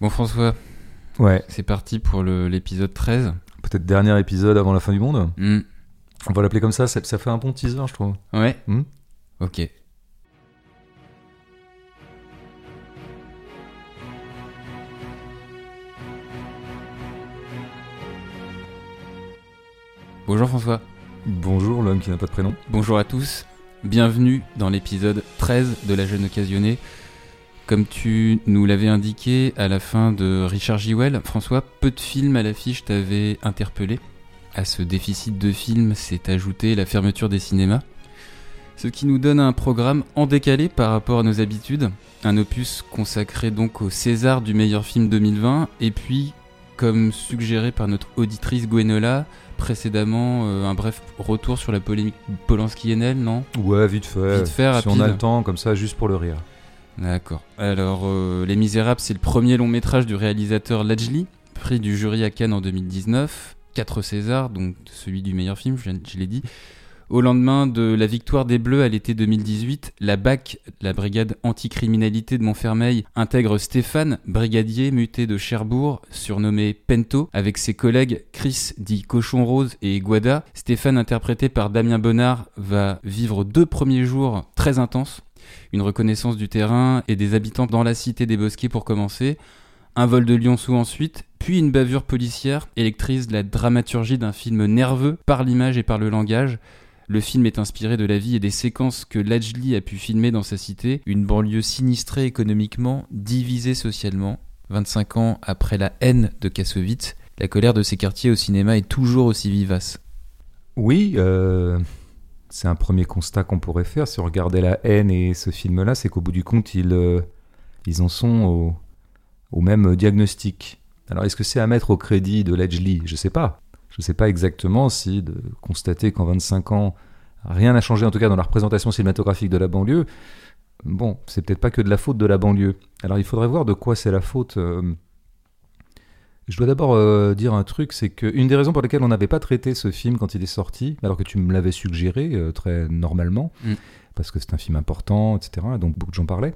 Bon François, Ouais, c'est parti pour l'épisode 13. peut-être dernier épisode avant la fin du monde. Hmm, On va l'appeler comme ça, ça, ça fait un bon teaser, je trouve. Ouais Hmm. Ok. Bonjour François, Bonjour, l'homme qui n'a pas de prénom. bonjour à tous, bienvenue dans l'épisode 13 de La Jeune Occasionnée. Comme tu nous l'avais indiqué à la fin de Richard Jewell, François, peu de films à l'affiche t'avaient interpellé. À ce déficit de films s'est ajouté la fermeture des cinémas. Ce qui nous donne un programme en décalé par rapport à nos habitudes. Un opus consacré donc au César du meilleur film 2020. Et puis, comme suggéré par notre auditrice Gwenola, précédemment, euh, un bref retour sur la polémique Polanski-Enel, non? Ouais, vite fait. Vite fait, si on a rapide. le temps, comme ça, juste pour le rire. D'accord. Alors, euh, Les Misérables, c'est le premier long métrage du réalisateur Lajli, prix du jury à Cannes en 2019. 4 Césars, donc celui du meilleur film, je l'ai dit. Au lendemain de la victoire des Bleus à l'été 2018, la BAC, la brigade anticriminalité de Montfermeil, intègre Stéphane, brigadier muté de Cherbourg, surnommé Pento, avec ses collègues Chris, dit Cochon Rose, et Guada. Stéphane, interprété par Damien Bonnard, va vivre deux premiers jours très intenses une reconnaissance du terrain et des habitants dans la cité des Bosquets pour commencer, un vol de Lyonceau ensuite, puis une bavure policière électrise la dramaturgie d'un film nerveux par l'image et par le langage. Le film est inspiré de la vie et des séquences que Lajli a pu filmer dans sa cité, une banlieue sinistrée économiquement, divisée socialement. 25 ans après la haine de Kassovitz, la colère de ces quartiers au cinéma est toujours aussi vivace. Oui, euh, c'est un premier constat qu'on pourrait faire si on regardait La haine et ce film-là, c'est qu'au bout du compte, ils, euh, ils en sont au, même diagnostic. Alors, est-ce que c'est à mettre au crédit de Ledgely? Je sais pas. Je sais pas exactement si de constater qu'en 25 ans, rien n'a changé, en tout cas dans la représentation cinématographique de la banlieue. Bon, c'est peut-être pas que de la faute de la banlieue. Alors, il faudrait voir de quoi c'est la faute. euh, je dois d'abord euh, dire un truc, c'est qu'une des raisons pour lesquelles on n'avait pas traité ce film quand il est sorti, alors que tu me l'avais suggéré euh, très normalement, Mm. parce que c'est un film important, etc., donc beaucoup de gens parlaient,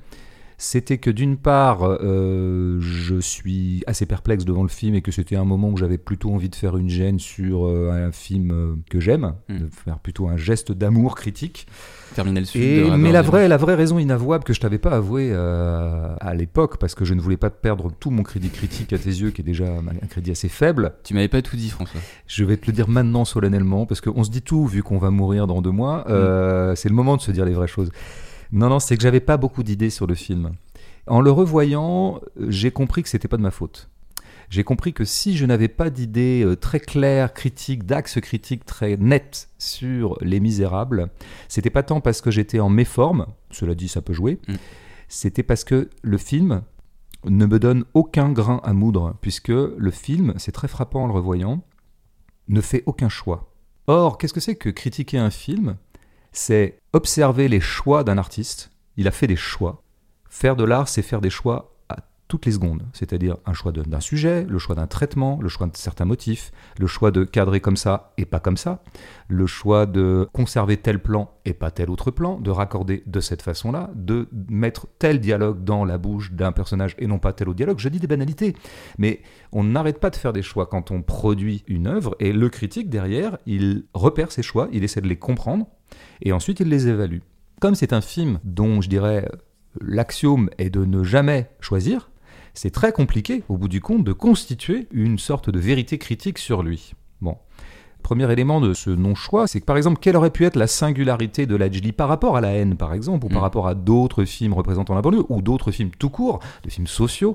c'était que d'une part, euh, je suis assez perplexe devant le film et que c'était un moment où j'avais plutôt envie de faire une gêne sur euh, un film euh, que j'aime, Mm. de faire plutôt un geste d'amour critique. Terminal Sud. Et, mais la vraie, la vraie raison inavouable que je t'avais pas avouée euh, à l'époque, parce que je ne voulais pas perdre tout mon crédit critique à tes yeux, qui est déjà un crédit assez faible, Tu m'avais pas tout dit, François. je vais te le dire maintenant solennellement, parce qu'on se dit tout vu qu'on va mourir dans deux mois. euh, C'est le moment de se dire les vraies choses. Non, non, c'est que j'avais pas beaucoup d'idées sur le film. En le revoyant, j'ai compris que c'était pas de ma faute. J'ai compris que si je n'avais pas d'idées euh, très claires, critiques, d'axes critiques très nets sur Les Misérables, c'était pas tant parce que j'étais en méforme, cela dit, ça peut jouer, Mm. c'était parce que le film ne me donne aucun grain à moudre, puisque le film, c'est très frappant en le revoyant, ne fait aucun choix. Or, qu'est-ce que c'est que critiquer un film C'est observer les choix d'un artiste. Il a fait des choix. Faire de l'art, c'est faire des choix toutes les secondes. C'est-à-dire un choix d'un sujet, le choix d'un traitement, le choix de certains motifs, le choix de cadrer comme ça et pas comme ça, le choix de conserver tel plan et pas tel autre plan, de raccorder de cette façon-là, de mettre tel dialogue dans la bouche d'un personnage et non pas tel autre dialogue. Je dis des banalités, mais on n'arrête pas de faire des choix quand on produit une œuvre et le critique derrière, il repère ses choix, il essaie de les comprendre et ensuite il les évalue. Comme c'est un film dont je dirais l'axiome est de ne jamais choisir, c'est très compliqué au bout du compte de constituer une sorte de vérité critique sur lui. Bon. Premier élément de ce non-choix, c'est que par exemple, quelle aurait pu être la singularité de Lajli par rapport à la haine, par exemple, ou par Mm. rapport à d'autres films représentant la banlieue, ou d'autres films tout court, de films sociaux,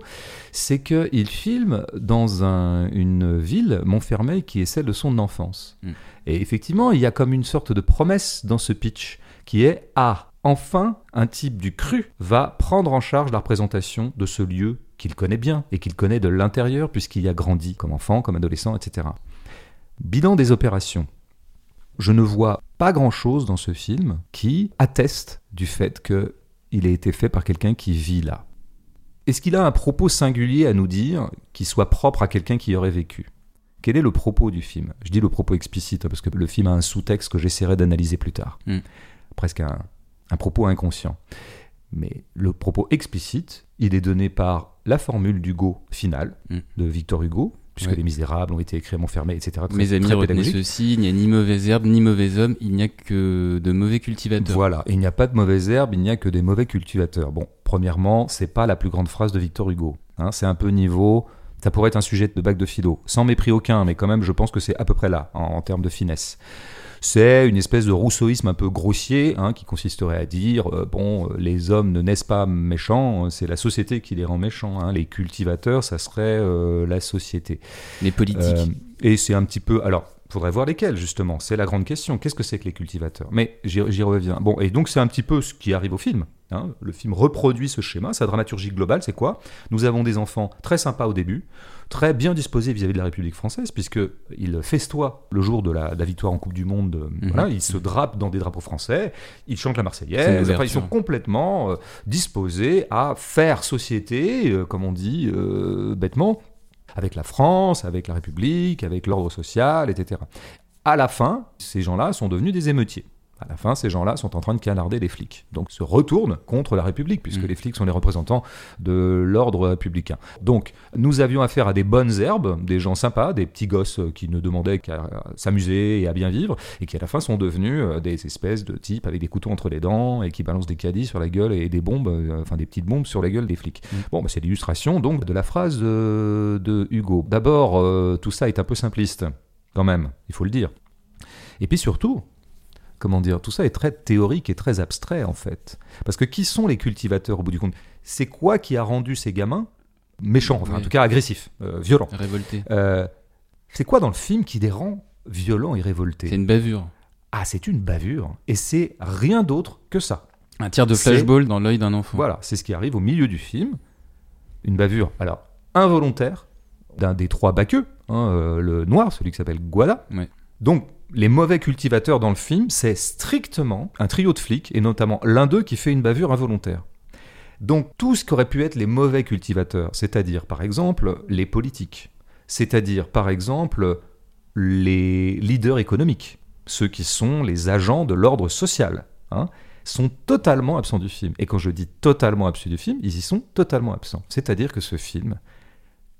c'est qu'il filme dans un- une ville, Montfermeil, qui est celle de son enfance. Mm. Et effectivement, il y a comme une sorte de promesse dans ce pitch, qui est Ah, enfin, un type du cru va prendre en charge la représentation de ce lieu qu'il connaît bien et qu'il connaît de l'intérieur, puisqu'il y a grandi comme enfant, comme adolescent, etc. Bilan des opérations. Je ne vois pas grand-chose dans ce film qui atteste du fait qu'il ait été fait par quelqu'un qui vit là. Est-ce qu'il a un propos singulier à nous dire qui soit propre à quelqu'un qui y aurait vécu? Quel est le propos du film? Je dis le propos explicite hein, parce que le film a un sous-texte que j'essaierai d'analyser plus tard. Mm. Presque un, un propos inconscient. Mais le propos explicite, il est donné par la formule d'Hugo finale Mm. de Victor Hugo, puisque Ouais. Les Misérables ont été écrits à Montfermé, etc. Très- Mes amis, très retenez ceci, il n'y a ni mauvaise herbe, ni mauvais homme, il n'y a que de mauvais cultivateurs. Voilà, il n'y a pas de mauvaise herbe, il n'y a que des mauvais cultivateurs. Bon, premièrement, c'est pas la plus grande phrase de Victor Hugo. hein, c'est un peu niveau. Ça pourrait être un sujet de bac de philo, sans mépris aucun, mais quand même, je pense que c'est à peu près là, en, en termes de finesse. C'est une espèce de rousseauisme un peu grossier, hein, qui consisterait à dire euh, bon, euh, les hommes ne naissent pas méchants, euh, c'est la société qui les rend méchants. hein. Les cultivateurs, ça serait euh, la société. Les politiques. Et c'est un petit peu. Alors, faudrait voir lesquels, justement. C'est la grande question. Qu'est-ce que c'est que les cultivateurs? Mais j'y j'y reviens. Bon, et donc c'est un petit peu ce qui arrive au film. hein. Le film reproduit ce schéma. Sa dramaturgie globale, c'est quoi? Nous avons des enfants très sympas au début, très bien disposés vis-à-vis de la République française, puisqu'ils festoient le jour de la, de la victoire en Coupe du Monde. Mhm. Voilà, ils se drapent dans des drapeaux français, ils chantent la Marseillaise. Enfin, ils sont complètement euh, disposés à faire société, euh, comme on dit euh, bêtement, avec la France, avec la République, avec l'ordre social, etc. À la fin, ces gens-là sont devenus des émeutiers. À la fin, ces gens-là sont en train de canarder les flics. Donc se retournent contre la République, puisque Mm. les flics sont les représentants de l'ordre républicain. Donc nous avions affaire à des bonnes herbes, des gens sympas, des petits gosses euh, qui ne demandaient qu'à euh, s'amuser et à bien vivre, et qui à la fin sont devenus euh, des espèces de types avec des couteaux entre les dents et qui balancent des caddies sur la gueule et des bombes, euh, enfin des petites bombes sur la gueule des flics. Mm. Bon, bah, c'est l'illustration donc de la phrase de, de Hugo. D'abord, euh, tout ça est un peu simpliste, quand même, il faut le dire. Et puis surtout, comment dire, tout ça est très théorique et très abstrait en fait. Parce que qui sont les cultivateurs au bout du compte? C'est quoi qui a rendu ces gamins méchants, enfin en tout cas agressifs, euh, violents? Révolté. Euh, C'est quoi dans le film qui les rend violents et C'est révoltés une bavure. Ah, c'est une bavure, et c'est rien d'autre que ça. Un tir de C'est- flashball dans l'œil d'un enfant. Voilà, c'est ce qui arrive au milieu du film. Une bavure, alors involontaire, d'un des trois baqueux, hein, euh, le noir, celui qui s'appelle Guada. Ouais. Donc, les mauvais cultivateurs dans le film, c'est strictement un trio de flics, et notamment l'un d'eux qui fait une bavure involontaire. Donc, tout ce qu'auraient pu être les mauvais cultivateurs, c'est-à-dire, par exemple, les politiques, c'est-à-dire, par exemple, les leaders économiques, ceux qui sont les agents de l'ordre social, hein, sont totalement absents du film. Et quand je dis totalement absents du film, ils y sont totalement absents. C'est-à-dire que ce film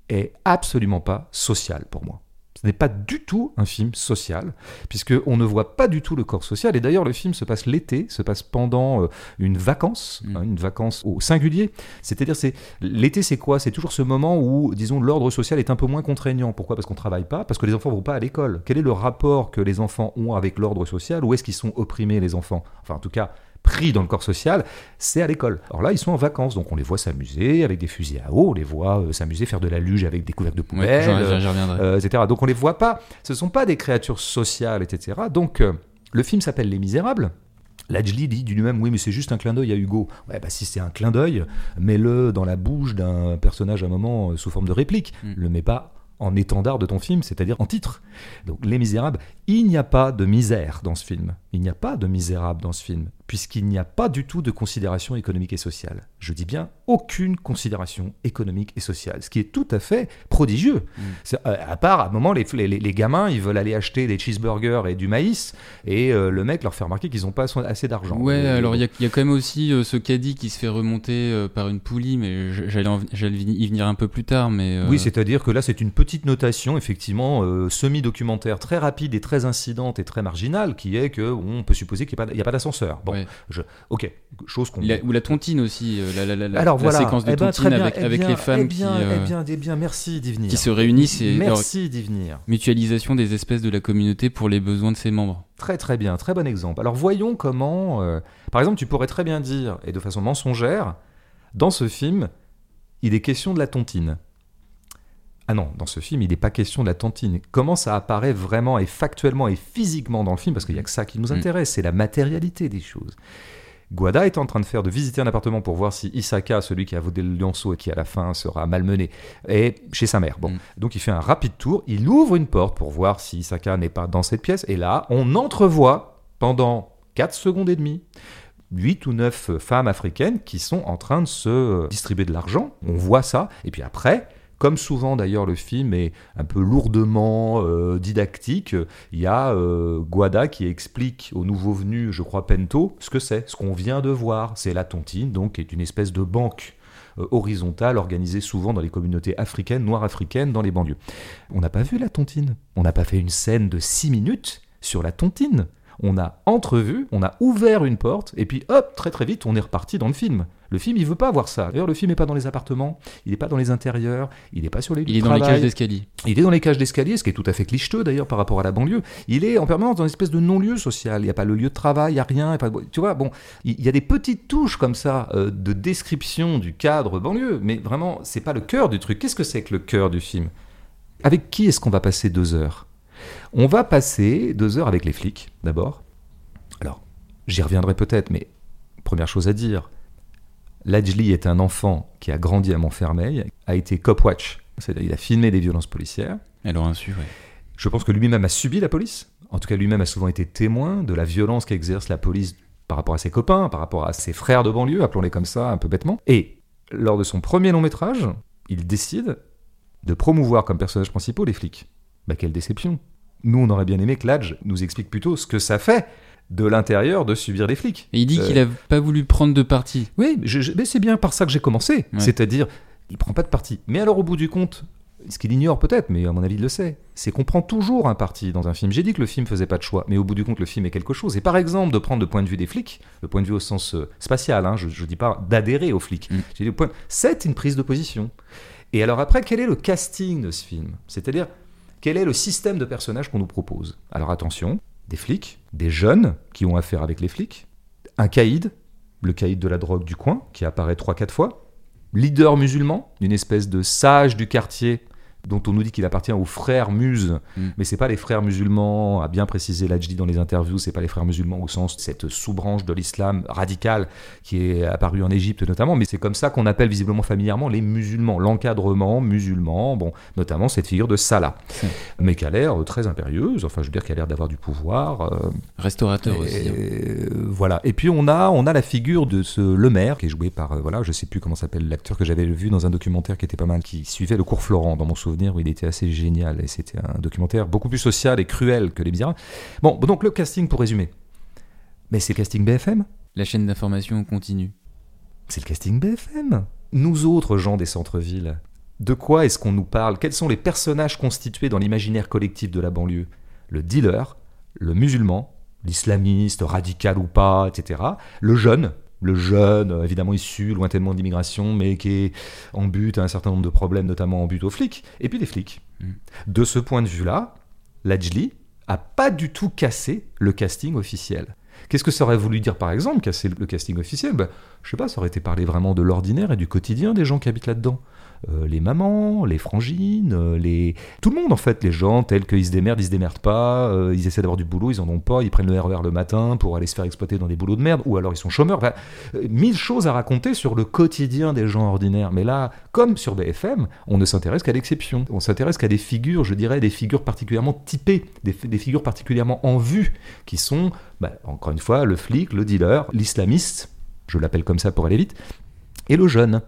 est absolument pas social pour moi. Ce n'est pas du tout un film social, puisqu'on ne voit pas du tout le corps social. Et d'ailleurs, le film se passe l'été, se passe pendant euh, une vacance, Mm. hein, une vacance au singulier. C'est-à-dire, c'est l'été, c'est quoi? C'est toujours ce moment où, disons, l'ordre social est un peu moins contraignant. Pourquoi? Parce qu'on travaille pas, parce que les enfants vont pas à l'école. Quel est le rapport que les enfants ont avec l'ordre social? Où est-ce qu'ils sont opprimés, les enfants? Enfin, en tout cas, pris dans le corps social, c'est à l'école. Alors là, ils sont en vacances, donc on les voit s'amuser avec des fusils à eau, on les voit euh, s'amuser, faire de la luge avec des couvercles de Ouais, poubelle, j'en- euh, etc. Donc on les voit pas. Ce sont pas des créatures sociales, etc. Donc euh, le film s'appelle Les Misérables. Lajli dit du lui-même, oui, mais c'est juste un clin d'œil à Hugo. Ouais, bah si c'est un clin d'œil, mets-le dans la bouche d'un personnage à un moment euh, sous forme de réplique. Mm. Le mets pas en étendard de ton film, c'est-à-dire en titre. Donc Les Misérables, il n'y a pas de misère dans ce film. Il n'y a pas de misérable dans ce film, puisqu'il n'y a pas du tout de considération économique et sociale. Je dis bien aucune considération économique et sociale, ce qui est tout à fait prodigieux. Mm. Euh, à part, à un moment, les, les- les gamins, ils veulent aller acheter des cheeseburgers et du maïs, et euh, le mec leur fait remarquer qu'ils n'ont pas assez d'argent. Ouais, Et- alors il y, a- il y a quand même aussi euh, ce caddie qui se fait remonter euh, par une poulie, mais j'allais y venir un peu plus tard. Mais euh, Oui, c'est-à-dire que là, c'est une petite notation, effectivement, euh, semi-documentaire, très rapide et très incidente et très marginale, qui est que on peut supposer qu'il n'y a pas, d'ascenseur. Bon, ouais. ok, chose qu'on. Ou la tontine aussi, euh, la, la, la, Alors la voilà, séquence de eh ben, tontine très bien, avec, eh avec bien, les femmes eh bien, qui, euh, eh bien, bien, merci d'y venir. qui se réunissent et Merci d'y venir. mutualisation des espèces de la communauté pour les besoins de ses membres. Très très bien, très bon exemple. Alors voyons comment, euh, par exemple, tu pourrais très bien dire, et de façon mensongère, dans ce film, il est question de la tontine. Ah non, dans ce film, il n'est pas question de la tontine. Comment ça apparaît vraiment et factuellement et physiquement dans le film, parce qu'il n'y a que ça qui nous Mm. intéresse, c'est la matérialité des choses. Guada est en train de faire de visiter un appartement pour voir si Isaka, celui qui a volé le lionceau et qui à la fin sera malmené, est chez sa mère. Bon, Mm. donc il fait un rapide tour, il ouvre une porte pour voir si Isaka n'est pas dans cette pièce, et là, on entrevoit pendant 4 secondes et demie 8 ou 9 femmes africaines qui sont en train de se distribuer de l'argent. On voit ça, et puis après, Comme souvent d'ailleurs le film est un peu lourdement euh, didactique, il y a euh, Guada qui explique aux nouveaux venus, je crois Pento, ce que c'est, ce qu'on vient de voir. C'est la tontine, donc qui est une espèce de banque euh, horizontale organisée souvent dans les communautés africaines, noires africaines, dans les banlieues. On n'a pas vu la tontine. On n'a pas fait une scène de 6 minutes sur la tontine on a entrevu, on a ouvert une porte, et puis hop, très très vite, on est reparti dans le film. Le film, il veut pas voir ça. D'ailleurs, le film n'est pas dans les appartements, il n'est pas dans les intérieurs, il n'est pas sur les Il est dans les cages d'escalier. Il est dans les cages d'escalier, ce qui est tout à fait clicheteux d'ailleurs par rapport à la banlieue. Il est en permanence dans une espèce de non-lieu social. Il n'y a pas le lieu de travail, il n'y a rien. pas... Tu vois, bon, il y a des petites touches comme ça euh, de description du cadre banlieue, mais vraiment, c'est pas le cœur du truc. Qu'est-ce que c'est que le cœur du film? Avec qui est-ce qu'on va passer deux heures? On va passer deux heures avec les flics, d'abord. Alors, j'y reviendrai peut-être, mais première chose à dire, Lajli est un enfant qui a grandi à Montfermeil, a été cop watch, c'est-à-dire il a filmé des violences policières. Elle aura su, oui. Je pense que lui-même a subi la police. En tout cas, lui-même a souvent été témoin de la violence qu'exerce la police par rapport à ses copains, par rapport à ses frères de banlieue, appelons-les comme ça un peu bêtement. Et lors de son premier long métrage, il décide de promouvoir comme personnages principaux les flics. Bah quelle déception nous, on aurait bien aimé que Ladj nous explique plutôt ce que ça fait de l'intérieur de subir des flics. Et il dit qu'il n'a pas voulu prendre de parti. Oui, mais c'est bien par ça que j'ai commencé. C'est-à-dire, il prend pas de parti. Mais alors, au bout du compte, ce qu'il ignore peut-être, mais à mon avis il le sait, c'est qu'on prend toujours un parti dans un film. J'ai dit que le film faisait pas de choix, mais au bout du compte le film est quelque chose. Et par exemple de prendre le point de vue des flics, le point de vue au sens euh, spatial, hein, je ne dis pas d'adhérer aux flics, mm. point... c'est une prise de position. Et alors après, quel est le casting de ce film? C'est-à-dire, quel est le système de personnages qu'on nous propose. Alors attention, des flics, des jeunes qui ont affaire avec les flics, un caïd, le caïd de la drogue du coin, qui apparaît 3-4 fois, leader musulman, d'une espèce de sage du quartier dont on nous dit qu'il appartient aux frères Muses, mm. mais c'est pas les frères musulmans, a bien précisé Lajdi dans les interviews, c'est pas les frères musulmans au sens de cette sous-branche de l'islam radical qui est apparue en Égypte notamment, mais c'est comme ça qu'on appelle visiblement familièrement les musulmans, l'encadrement musulman, bon, notamment cette figure de Salah, mm. mais qui a l'air très impérieuse, enfin je veux dire qui a l'air d'avoir du pouvoir. Euh, Restaurateur aussi. Hein. voilà, et puis on a, on a la figure de ce Le Maire, qui est joué par, euh, voilà, je sais plus comment s'appelle l'acteur que j'avais vu dans un documentaire qui était pas mal, qui suivait le cours Florent dans mon souvenir où il était assez génial et c'était un documentaire beaucoup plus social et cruel que Les Misérables. Bon, donc le casting pour résumer. Mais c'est le casting BFM La chaîne d'information continue. C'est le casting BFM. Nous autres gens des centres-villes, de quoi est-ce qu'on nous parle? Quels sont les personnages constitués dans l'imaginaire collectif de la banlieue? Le dealer, le musulman, l'islamiste, radical ou pas, etc. Le jeune, le jeune, euh, évidemment issu lointainement d'immigration, mais qui est en but à un certain nombre de problèmes, notamment en but aux flics, et puis les flics. Mm. De ce point de vue-là, Lajli a pas du tout cassé le casting officiel. Qu'est-ce que ça aurait voulu dire par exemple, casser le casting officiel? Ben, Je sais pas, ça aurait été parler vraiment de l'ordinaire et du quotidien des gens qui habitent là-dedans. Euh, les mamans, les frangines, euh, les... tout le monde en fait, les gens tels qu'ils se démerdent, ils se démerdent pas, euh, ils essaient d'avoir du boulot, ils en ont pas, ils prennent le RER e le matin pour aller se faire exploiter dans des boulots de merde, ou alors ils sont chômeurs. Mille choses à raconter sur le quotidien des gens ordinaires. Mais là, comme sur BFM, on ne s'intéresse qu'à l'exception. On s'intéresse qu'à des figures, je dirais, des figures particulièrement typées, des, figures particulièrement en vue, qui sont, bah, encore une fois, le flic, le dealer, l'islamiste, je l'appelle comme ça pour aller vite, et le jeune.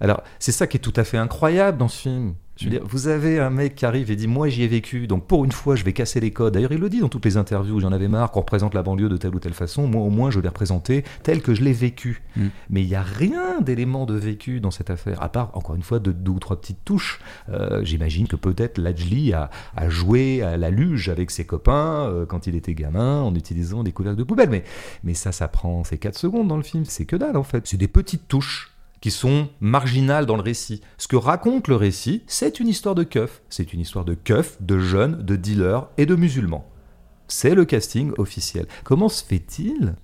Alors, c'est ça qui est tout à fait incroyable dans ce film. Je veux dire, vous avez un mec qui arrive et dit Moi, j'y ai vécu, donc pour une fois, je vais casser les codes. D'ailleurs, il le dit dans toutes les interviews J'en avais marre qu'on représente la banlieue de telle ou telle façon. Moi, au moins, je l'ai représenté tel que je l'ai vécu. Mm. Mais il n'y a rien d'élément de vécu dans cette affaire, à part, encore une fois, de deux ou trois petites touches. Euh, j'imagine que peut-être Lajli a, joué à la luge avec ses copains euh, quand il était gamin en utilisant des couvercles de poubelle. Mais, mais ça, ça prend ces 4 secondes dans le film. C'est que dalle, en fait. C'est des petites touches qui sont marginales dans le récit. Ce que raconte le récit, c'est une histoire de keuf. C'est une histoire de keuf, de jeunes, de dealers et de musulmans. C'est le casting officiel. Comment se fait-il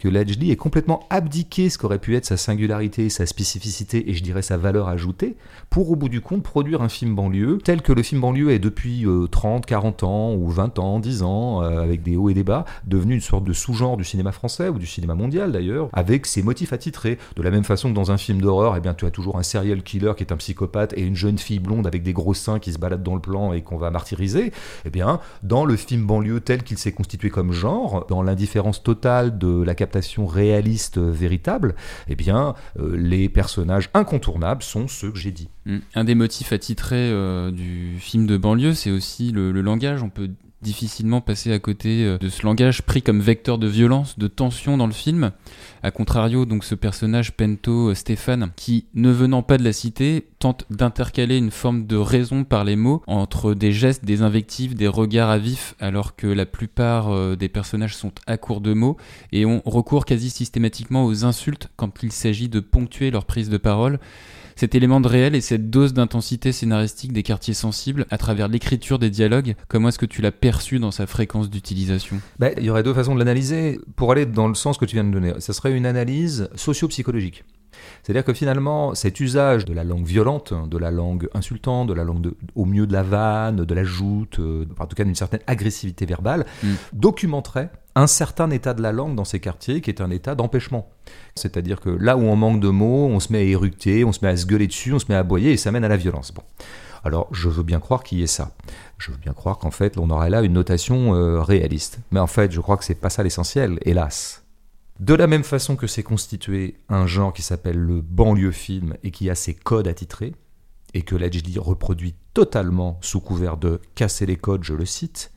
que Lajli ait complètement abdiqué ce qu'aurait pu être sa singularité, sa spécificité et je dirais sa valeur ajoutée pour au bout du compte produire un film banlieue tel que le film banlieue est depuis 30, euh, 40 ans ou 20 ans, 10 ans, euh, avec des hauts et des bas, devenu une sorte de sous-genre du cinéma français ou du cinéma mondial d'ailleurs, avec ses motifs attitrés. De la même façon que dans un film d'horreur, eh bien, tu as toujours un serial killer qui est un psychopathe et une jeune fille blonde avec des gros seins qui se baladent dans le plan et qu'on va martyriser. Eh bien, dans le film banlieue tel qu'il s'est constitué comme genre, dans l'indifférence totale de la capacité adaptation réaliste euh, véritable, eh bien, euh, les personnages incontournables sont ceux que j'ai dit. Mm. Un des motifs attitrés euh, du film de banlieue, c'est aussi le langage. On peut difficilement passer à côté euh, de ce langage pris comme vecteur de violence, de tension dans le film. A contrario, donc ce personnage Pento euh, Stéphane, qui ne venant pas de la cité, tente d'intercaler une forme de raison par les mots entre des gestes, des invectives, des regards à vif, alors que la plupart euh, des personnages sont à court de mots et ont recours quasi systématiquement aux insultes quand il s'agit de ponctuer leur prise de parole cet élément de réel et cette dose d'intensité scénaristique des quartiers sensibles à travers l'écriture des dialogues, comment est-ce que tu l'as perçu dans sa fréquence d'utilisation? Ben, Il y aurait deux façons de l'analyser. Pour aller dans le sens que tu viens de donner, ce serait une analyse socio-psychologique. C'est-à-dire que finalement, cet usage de la langue violente, de la langue insultante, de la langue de- au mieux de la vanne, de la joute, euh, en tout cas d'une certaine agressivité verbale, Mm. documenterait un certain état de la langue dans ces quartiers qui est un état d'empêchement. C'est-à-dire que là où on manque de mots, on se met à éructer, on se met à se gueuler dessus, on se met à aboyer et ça mène à la violence. Bon. Alors, je veux bien croire qu'il y ait ça. Je veux bien croire qu'en fait, on aurait là une notation euh, réaliste. Mais en fait, je crois que c'est pas ça l'essentiel, hélas. De la même façon que c'est constitué un genre qui s'appelle le banlieue film et qui a ses codes attitrés, et que l'HD reproduit totalement sous couvert de casser les codes, je le cite,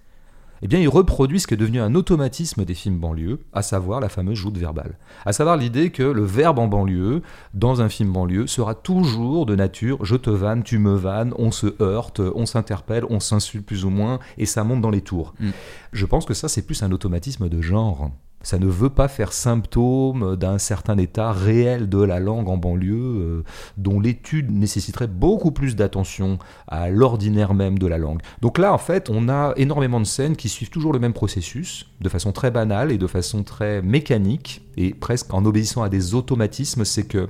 eh bien il reproduit ce qui est devenu un automatisme des films banlieue, à savoir la fameuse joute verbale. À savoir l'idée que le verbe en banlieue, dans un film banlieue, sera toujours de nature je te vanne, tu me vannes, on se heurte, on s'interpelle, on s'insulte plus ou moins, et ça monte dans les tours. Mm. Je pense que ça c'est plus un automatisme de genre. Ça ne veut pas faire symptôme d'un certain état réel de la langue en banlieue, euh, dont l'étude nécessiterait beaucoup plus d'attention à l'ordinaire même de la langue. Donc là, en fait, on a énormément de scènes qui suivent toujours le même processus, de façon très banale et de façon très mécanique, et presque en obéissant à des automatismes, c'est que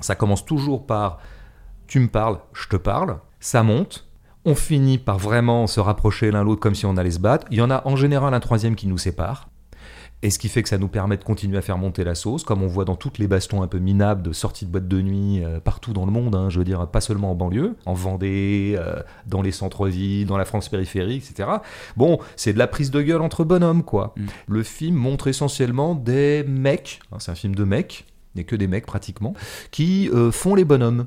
ça commence toujours par tu me parles, je te parle, ça monte, on finit par vraiment se rapprocher l'un l'autre comme si on allait se battre. Il y en a en général un troisième qui nous sépare. Et ce qui fait que ça nous permet de continuer à faire monter la sauce, comme on voit dans toutes les bastons un peu minables de sorties de boîtes de nuit euh, partout dans le monde, hein, je veux dire, pas seulement en banlieue, en Vendée, euh, dans les centres-villes, dans la France périphérique, etc. Bon, c'est de la prise de gueule entre bonhommes, quoi. Mm. Le film montre essentiellement des mecs, hein, c'est un film de mecs, a que des mecs pratiquement, qui euh, font les bonhommes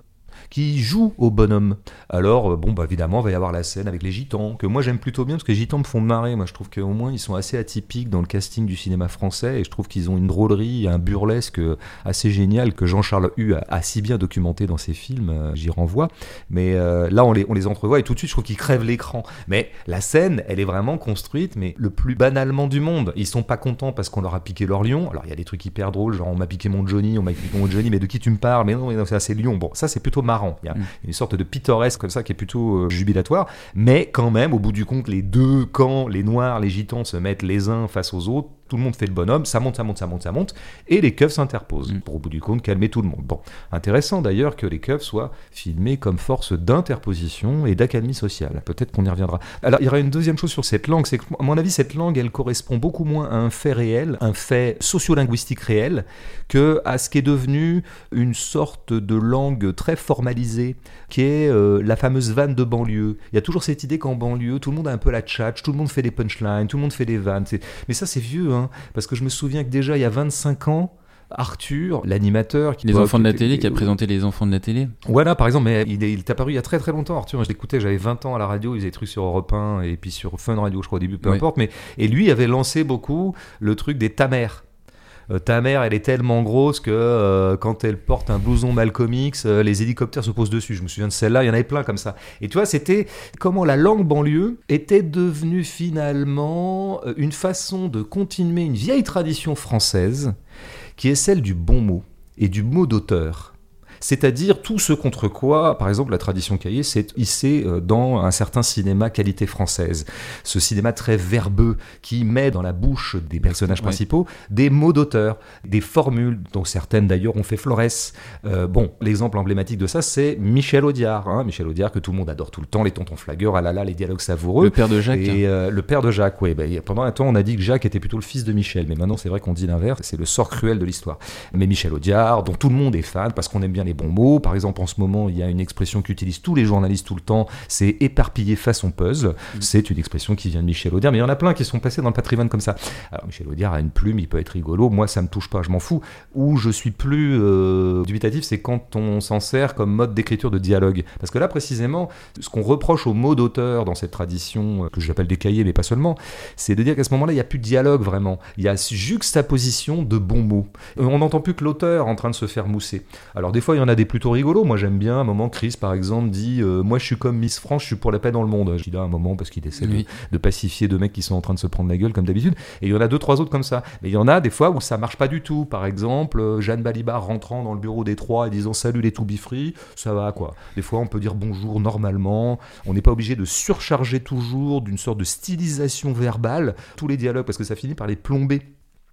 qui jouent au bonhomme. Alors, euh, bon, bah évidemment, il va y avoir la scène avec les gitans, que moi j'aime plutôt bien, parce que les gitans me font marrer. Moi, je trouve qu'au moins, ils sont assez atypiques dans le casting du cinéma français, et je trouve qu'ils ont une drôlerie, un burlesque euh, assez génial que Jean-Charles Hu a, a si bien documenté dans ses films, euh, j'y renvoie. Mais là, on les, on les entrevoit, et tout de suite, je trouve qu'ils crèvent l'écran. Mais la scène, elle est vraiment construite, mais le plus banalement du monde. Ils sont pas contents parce qu'on leur a piqué leur lion. Alors, il y a des trucs hyper drôles, genre on m'a piqué mon Johnny, on m'a piqué mon Johnny, mais de qui tu me parles? Mais non, mais non, c'est assez lion. Bon, ça, c'est plutôt marrant. Il y a une sorte de pittoresque comme ça qui est plutôt euh, jubilatoire. Mais quand même, au bout du compte, les deux camps, les noirs, les gitans, se mettent les uns face aux autres. Tout le monde fait le bonhomme, ça monte, ça monte, ça monte, ça monte, et les keufs s'interposent Mm. pour au bout du compte calmer tout le monde. Bon, intéressant d'ailleurs que les keufs soient filmés comme force d'interposition et d'académie sociale. Peut-être qu'on y reviendra. Alors, il y aura une deuxième chose sur cette langue, c'est que, à mon avis, cette langue, elle correspond beaucoup moins à un fait réel, un fait sociolinguistique réel, que à ce qui est devenu une sorte de langue très formalisée, qui est euh, la fameuse vanne de banlieue. Il y a toujours cette idée qu'en banlieue, tout le monde a un peu la tchatch, tout le monde fait des punchlines, tout le monde fait des vannes. Mais ça, c'est vieux, hein, parce que je me souviens que déjà, il y a 25 ans, Arthur, l'animateur qui Les enfants de la télé qui a présenté les enfants de la télé. voilà, par exemple, mais il est, il est apparu il y a très très longtemps, Arthur. Je l'écoutais, j'avais 20 ans à la radio, il faisait des trucs sur Europe 1 et puis sur Fun Radio, je crois, au début, peu importe. Mais, et lui avait lancé beaucoup le truc des ta mère. Euh, ta mère, elle est tellement grosse que euh, quand elle porte un blouson Malcolm X, euh, les hélicoptères se posent dessus. Je me souviens de celle-là, il y en avait plein comme ça. Et tu vois, c'était comment la langue banlieue était devenue finalement euh, une façon de continuer une vieille tradition française qui est celle du bon mot et du mot d'auteur. C'est-à-dire tout ce contre quoi, par exemple, la tradition cahier s'est hissée euh, dans un certain cinéma qualité française. Ce cinéma très verbeux qui met dans la bouche des personnages principaux des mots d'auteur, des formules, dont certaines d'ailleurs ont fait Flores. Euh, bon, l'exemple emblématique de ça, c'est Michel Audiard. hein. Michel Audiard que tout le monde adore tout le temps, les tontons flagueurs, ah là là, les dialogues savoureux. Le père de Jacques. Et euh, le père de Jacques, oui. Ben, pendant un temps, on a dit que Jacques était plutôt le fils de Michel, mais maintenant, c'est vrai qu'on dit l'inverse. C'est le sort cruel de l'histoire. Mais Michel Audiard, dont tout le monde est fan, parce qu'on aime bien les les bons mots. Par exemple, en ce moment, il y a une expression qu'utilisent tous les journalistes tout le temps, c'est éparpillé façon puzzle. Mm. C'est une expression qui vient de Michel Audiard, mais il y en a plein qui sont passés dans le patrimoine comme ça. Alors Michel Audiard a une plume, il peut être rigolo. Moi, ça me touche pas, je m'en fous. Où je suis plus euh, dubitatif, c'est quand on s'en sert comme mode d'écriture de dialogue. Parce que là, précisément, ce qu'on reproche aux mots d'auteur dans cette tradition euh, que j'appelle décaillée, mais pas seulement, c'est de dire qu'à ce moment-là, il n'y a plus de dialogue vraiment. Il y a juxtaposition de bons mots. Euh, on n'entend plus que l'auteur en train de se faire mousser. Alors des fois, il y en a des plutôt rigolos. Moi, j'aime bien un moment, Chris, par exemple, dit Moi, je suis comme Miss France, je suis pour la paix dans le monde. Je dis là un moment parce qu'il essaie de, pacifier deux mecs qui sont en train de se prendre la gueule, comme d'habitude. Et il y en a deux, trois autres comme ça. Mais il y en a des fois où ça marche pas du tout. Par exemple, Jeanne Balibar rentrant dans le bureau des trois et disant Salut les to be free, ça va quoi. Des fois, on peut dire bonjour normalement. On n'est pas obligé de surcharger toujours d'une sorte de stylisation verbale tous les dialogues parce que ça finit par les plomber.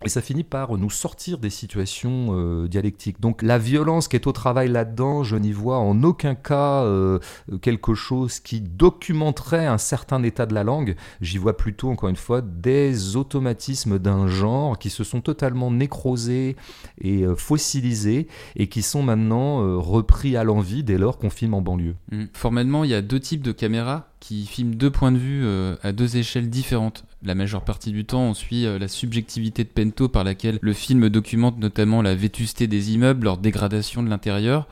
Et ça finit par nous sortir des situations euh, dialectiques. Donc la violence qui est au travail là-dedans, je n'y vois en aucun cas euh, quelque chose qui documenterait un certain état de la langue. J'y vois plutôt, encore une fois, des automatismes d'un genre qui se sont totalement nécrosés et euh, fossilisés et qui sont maintenant repris à l'envie dès lors qu'on filme en banlieue. Mmh. Formellement, il y a deux types de caméras qui filment deux points de vue à deux échelles différentes. La majeure partie du temps, on suit euh, la subjectivité de Pento par laquelle le film documente notamment la vétusté des immeubles, leur dégradation de l'intérieur,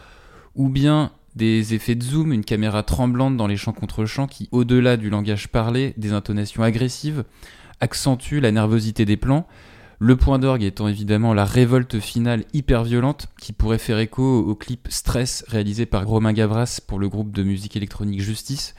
ou bien des effets de zoom, une caméra tremblante dans les champs contre champs qui, au-delà du langage parlé, des intonations agressives, accentue la nervosité des plans. Le point d'orgue étant évidemment la révolte finale hyper violente qui pourrait faire écho au clip Stress réalisé par Romain Gavras pour le groupe de musique électronique Justice.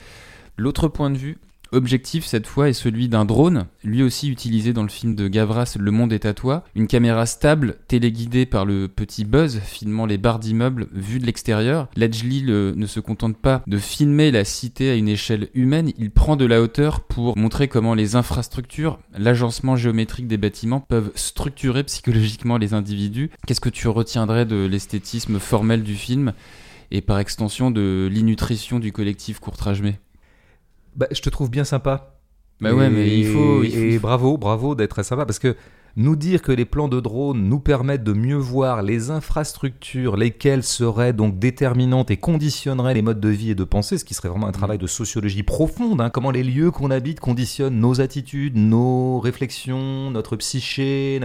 L'autre point de vue, Objectif cette fois est celui d'un drone, lui aussi utilisé dans le film de Gavras Le Monde est à toi, une caméra stable téléguidée par le petit Buzz filmant les barres d'immeubles vues de l'extérieur. Ledgely ne se contente pas de filmer la cité à une échelle humaine, il prend de la hauteur pour montrer comment les infrastructures, l'agencement géométrique des bâtiments peuvent structurer psychologiquement les individus. Qu'est-ce que tu retiendrais de l'esthétisme formel du film et par extension de l'innutrition du collectif Courtrajmé bah, je te trouve bien sympa. Bah ouais, mais il faut. Il faut... Et bravo, bravo d'être très sympa parce que nous dire que les plans de drone nous permettent de mieux voir les infrastructures, lesquelles seraient donc déterminantes et conditionneraient les modes de vie et de pensée, ce qui serait vraiment un travail de sociologie profonde, hein, comment les lieux qu'on habite conditionnent nos attitudes, nos réflexions, notre psyché.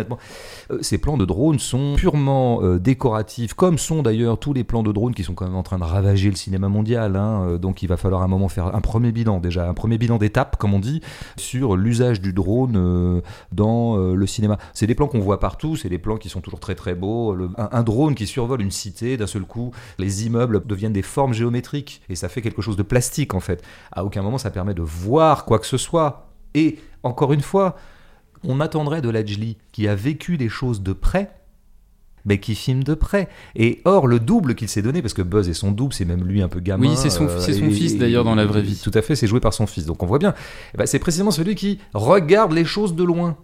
Euh, ces plans de drone sont purement euh, décoratifs, comme sont d'ailleurs tous les plans de drone qui sont quand même en train de ravager le cinéma mondial. Hein. Euh, donc il va falloir un moment faire un premier bilan, déjà un premier bilan d'étape, comme on dit, sur l'usage du drone dans le cinéma c'est des plans qu'on voit partout, c'est des plans qui sont toujours très très beaux. un, drone qui survole une cité, d'un seul coup, les immeubles deviennent des formes géométriques et ça fait quelque chose de plastique en fait. À aucun moment ça permet de voir quoi que ce soit. Et encore une fois, on attendrait de Ledgely qui a vécu des choses de près mais qui filme de près. Et or, le double qu'il s'est donné, parce que Buzz est son double, c'est même lui un peu gamin. Oui, c'est son, son fils d'ailleurs dans la vraie vie. Tout à fait, c'est joué par son fils. Donc on voit bien, eh ben, c'est précisément celui qui regarde les choses de loin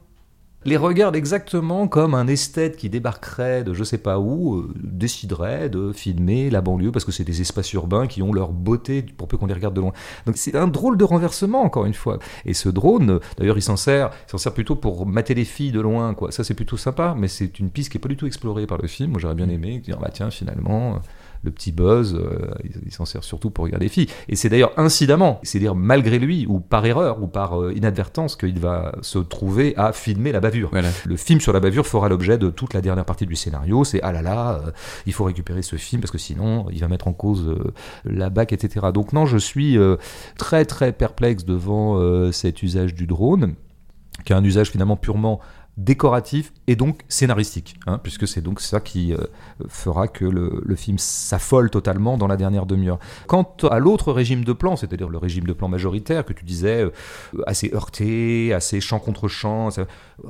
les regarde exactement comme un esthète qui débarquerait de je sais pas où, euh, déciderait de filmer la banlieue parce que c'est des espaces urbains qui ont leur beauté pour peu qu'on les regarde de loin. Donc c'est un drôle de renversement encore une fois. Et ce drone, d'ailleurs, il s'en sert, s'en sert plutôt pour mater les filles de loin, quoi. Ça c'est plutôt sympa, mais c'est une piste qui est pas du tout explorée par le film. Moi j'aurais bien aimé dire bah tiens finalement le petit buzz, euh, il, s'en sert surtout pour regarder les filles. Et c'est d'ailleurs incidemment, c'est-à-dire malgré lui, ou par erreur, ou par euh, inadvertance, qu'il va se trouver à filmer la bavure. Le film sur la bavure fera l'objet de toute la dernière partie du scénario. C'est ah là là, euh, il faut récupérer ce film parce que sinon il va mettre en cause la BAC, etc. Donc non, je suis très très perplexe devant cet usage du drone qui est un usage finalement purement décoratif et donc scénaristique, hein, puisque c'est donc ça qui euh, fera que le, film s'affole totalement dans la dernière demi-heure. Quant à l'autre régime de plan, c'est-à-dire le régime de plan majoritaire que tu disais, euh, assez heurté, assez champ contre champ,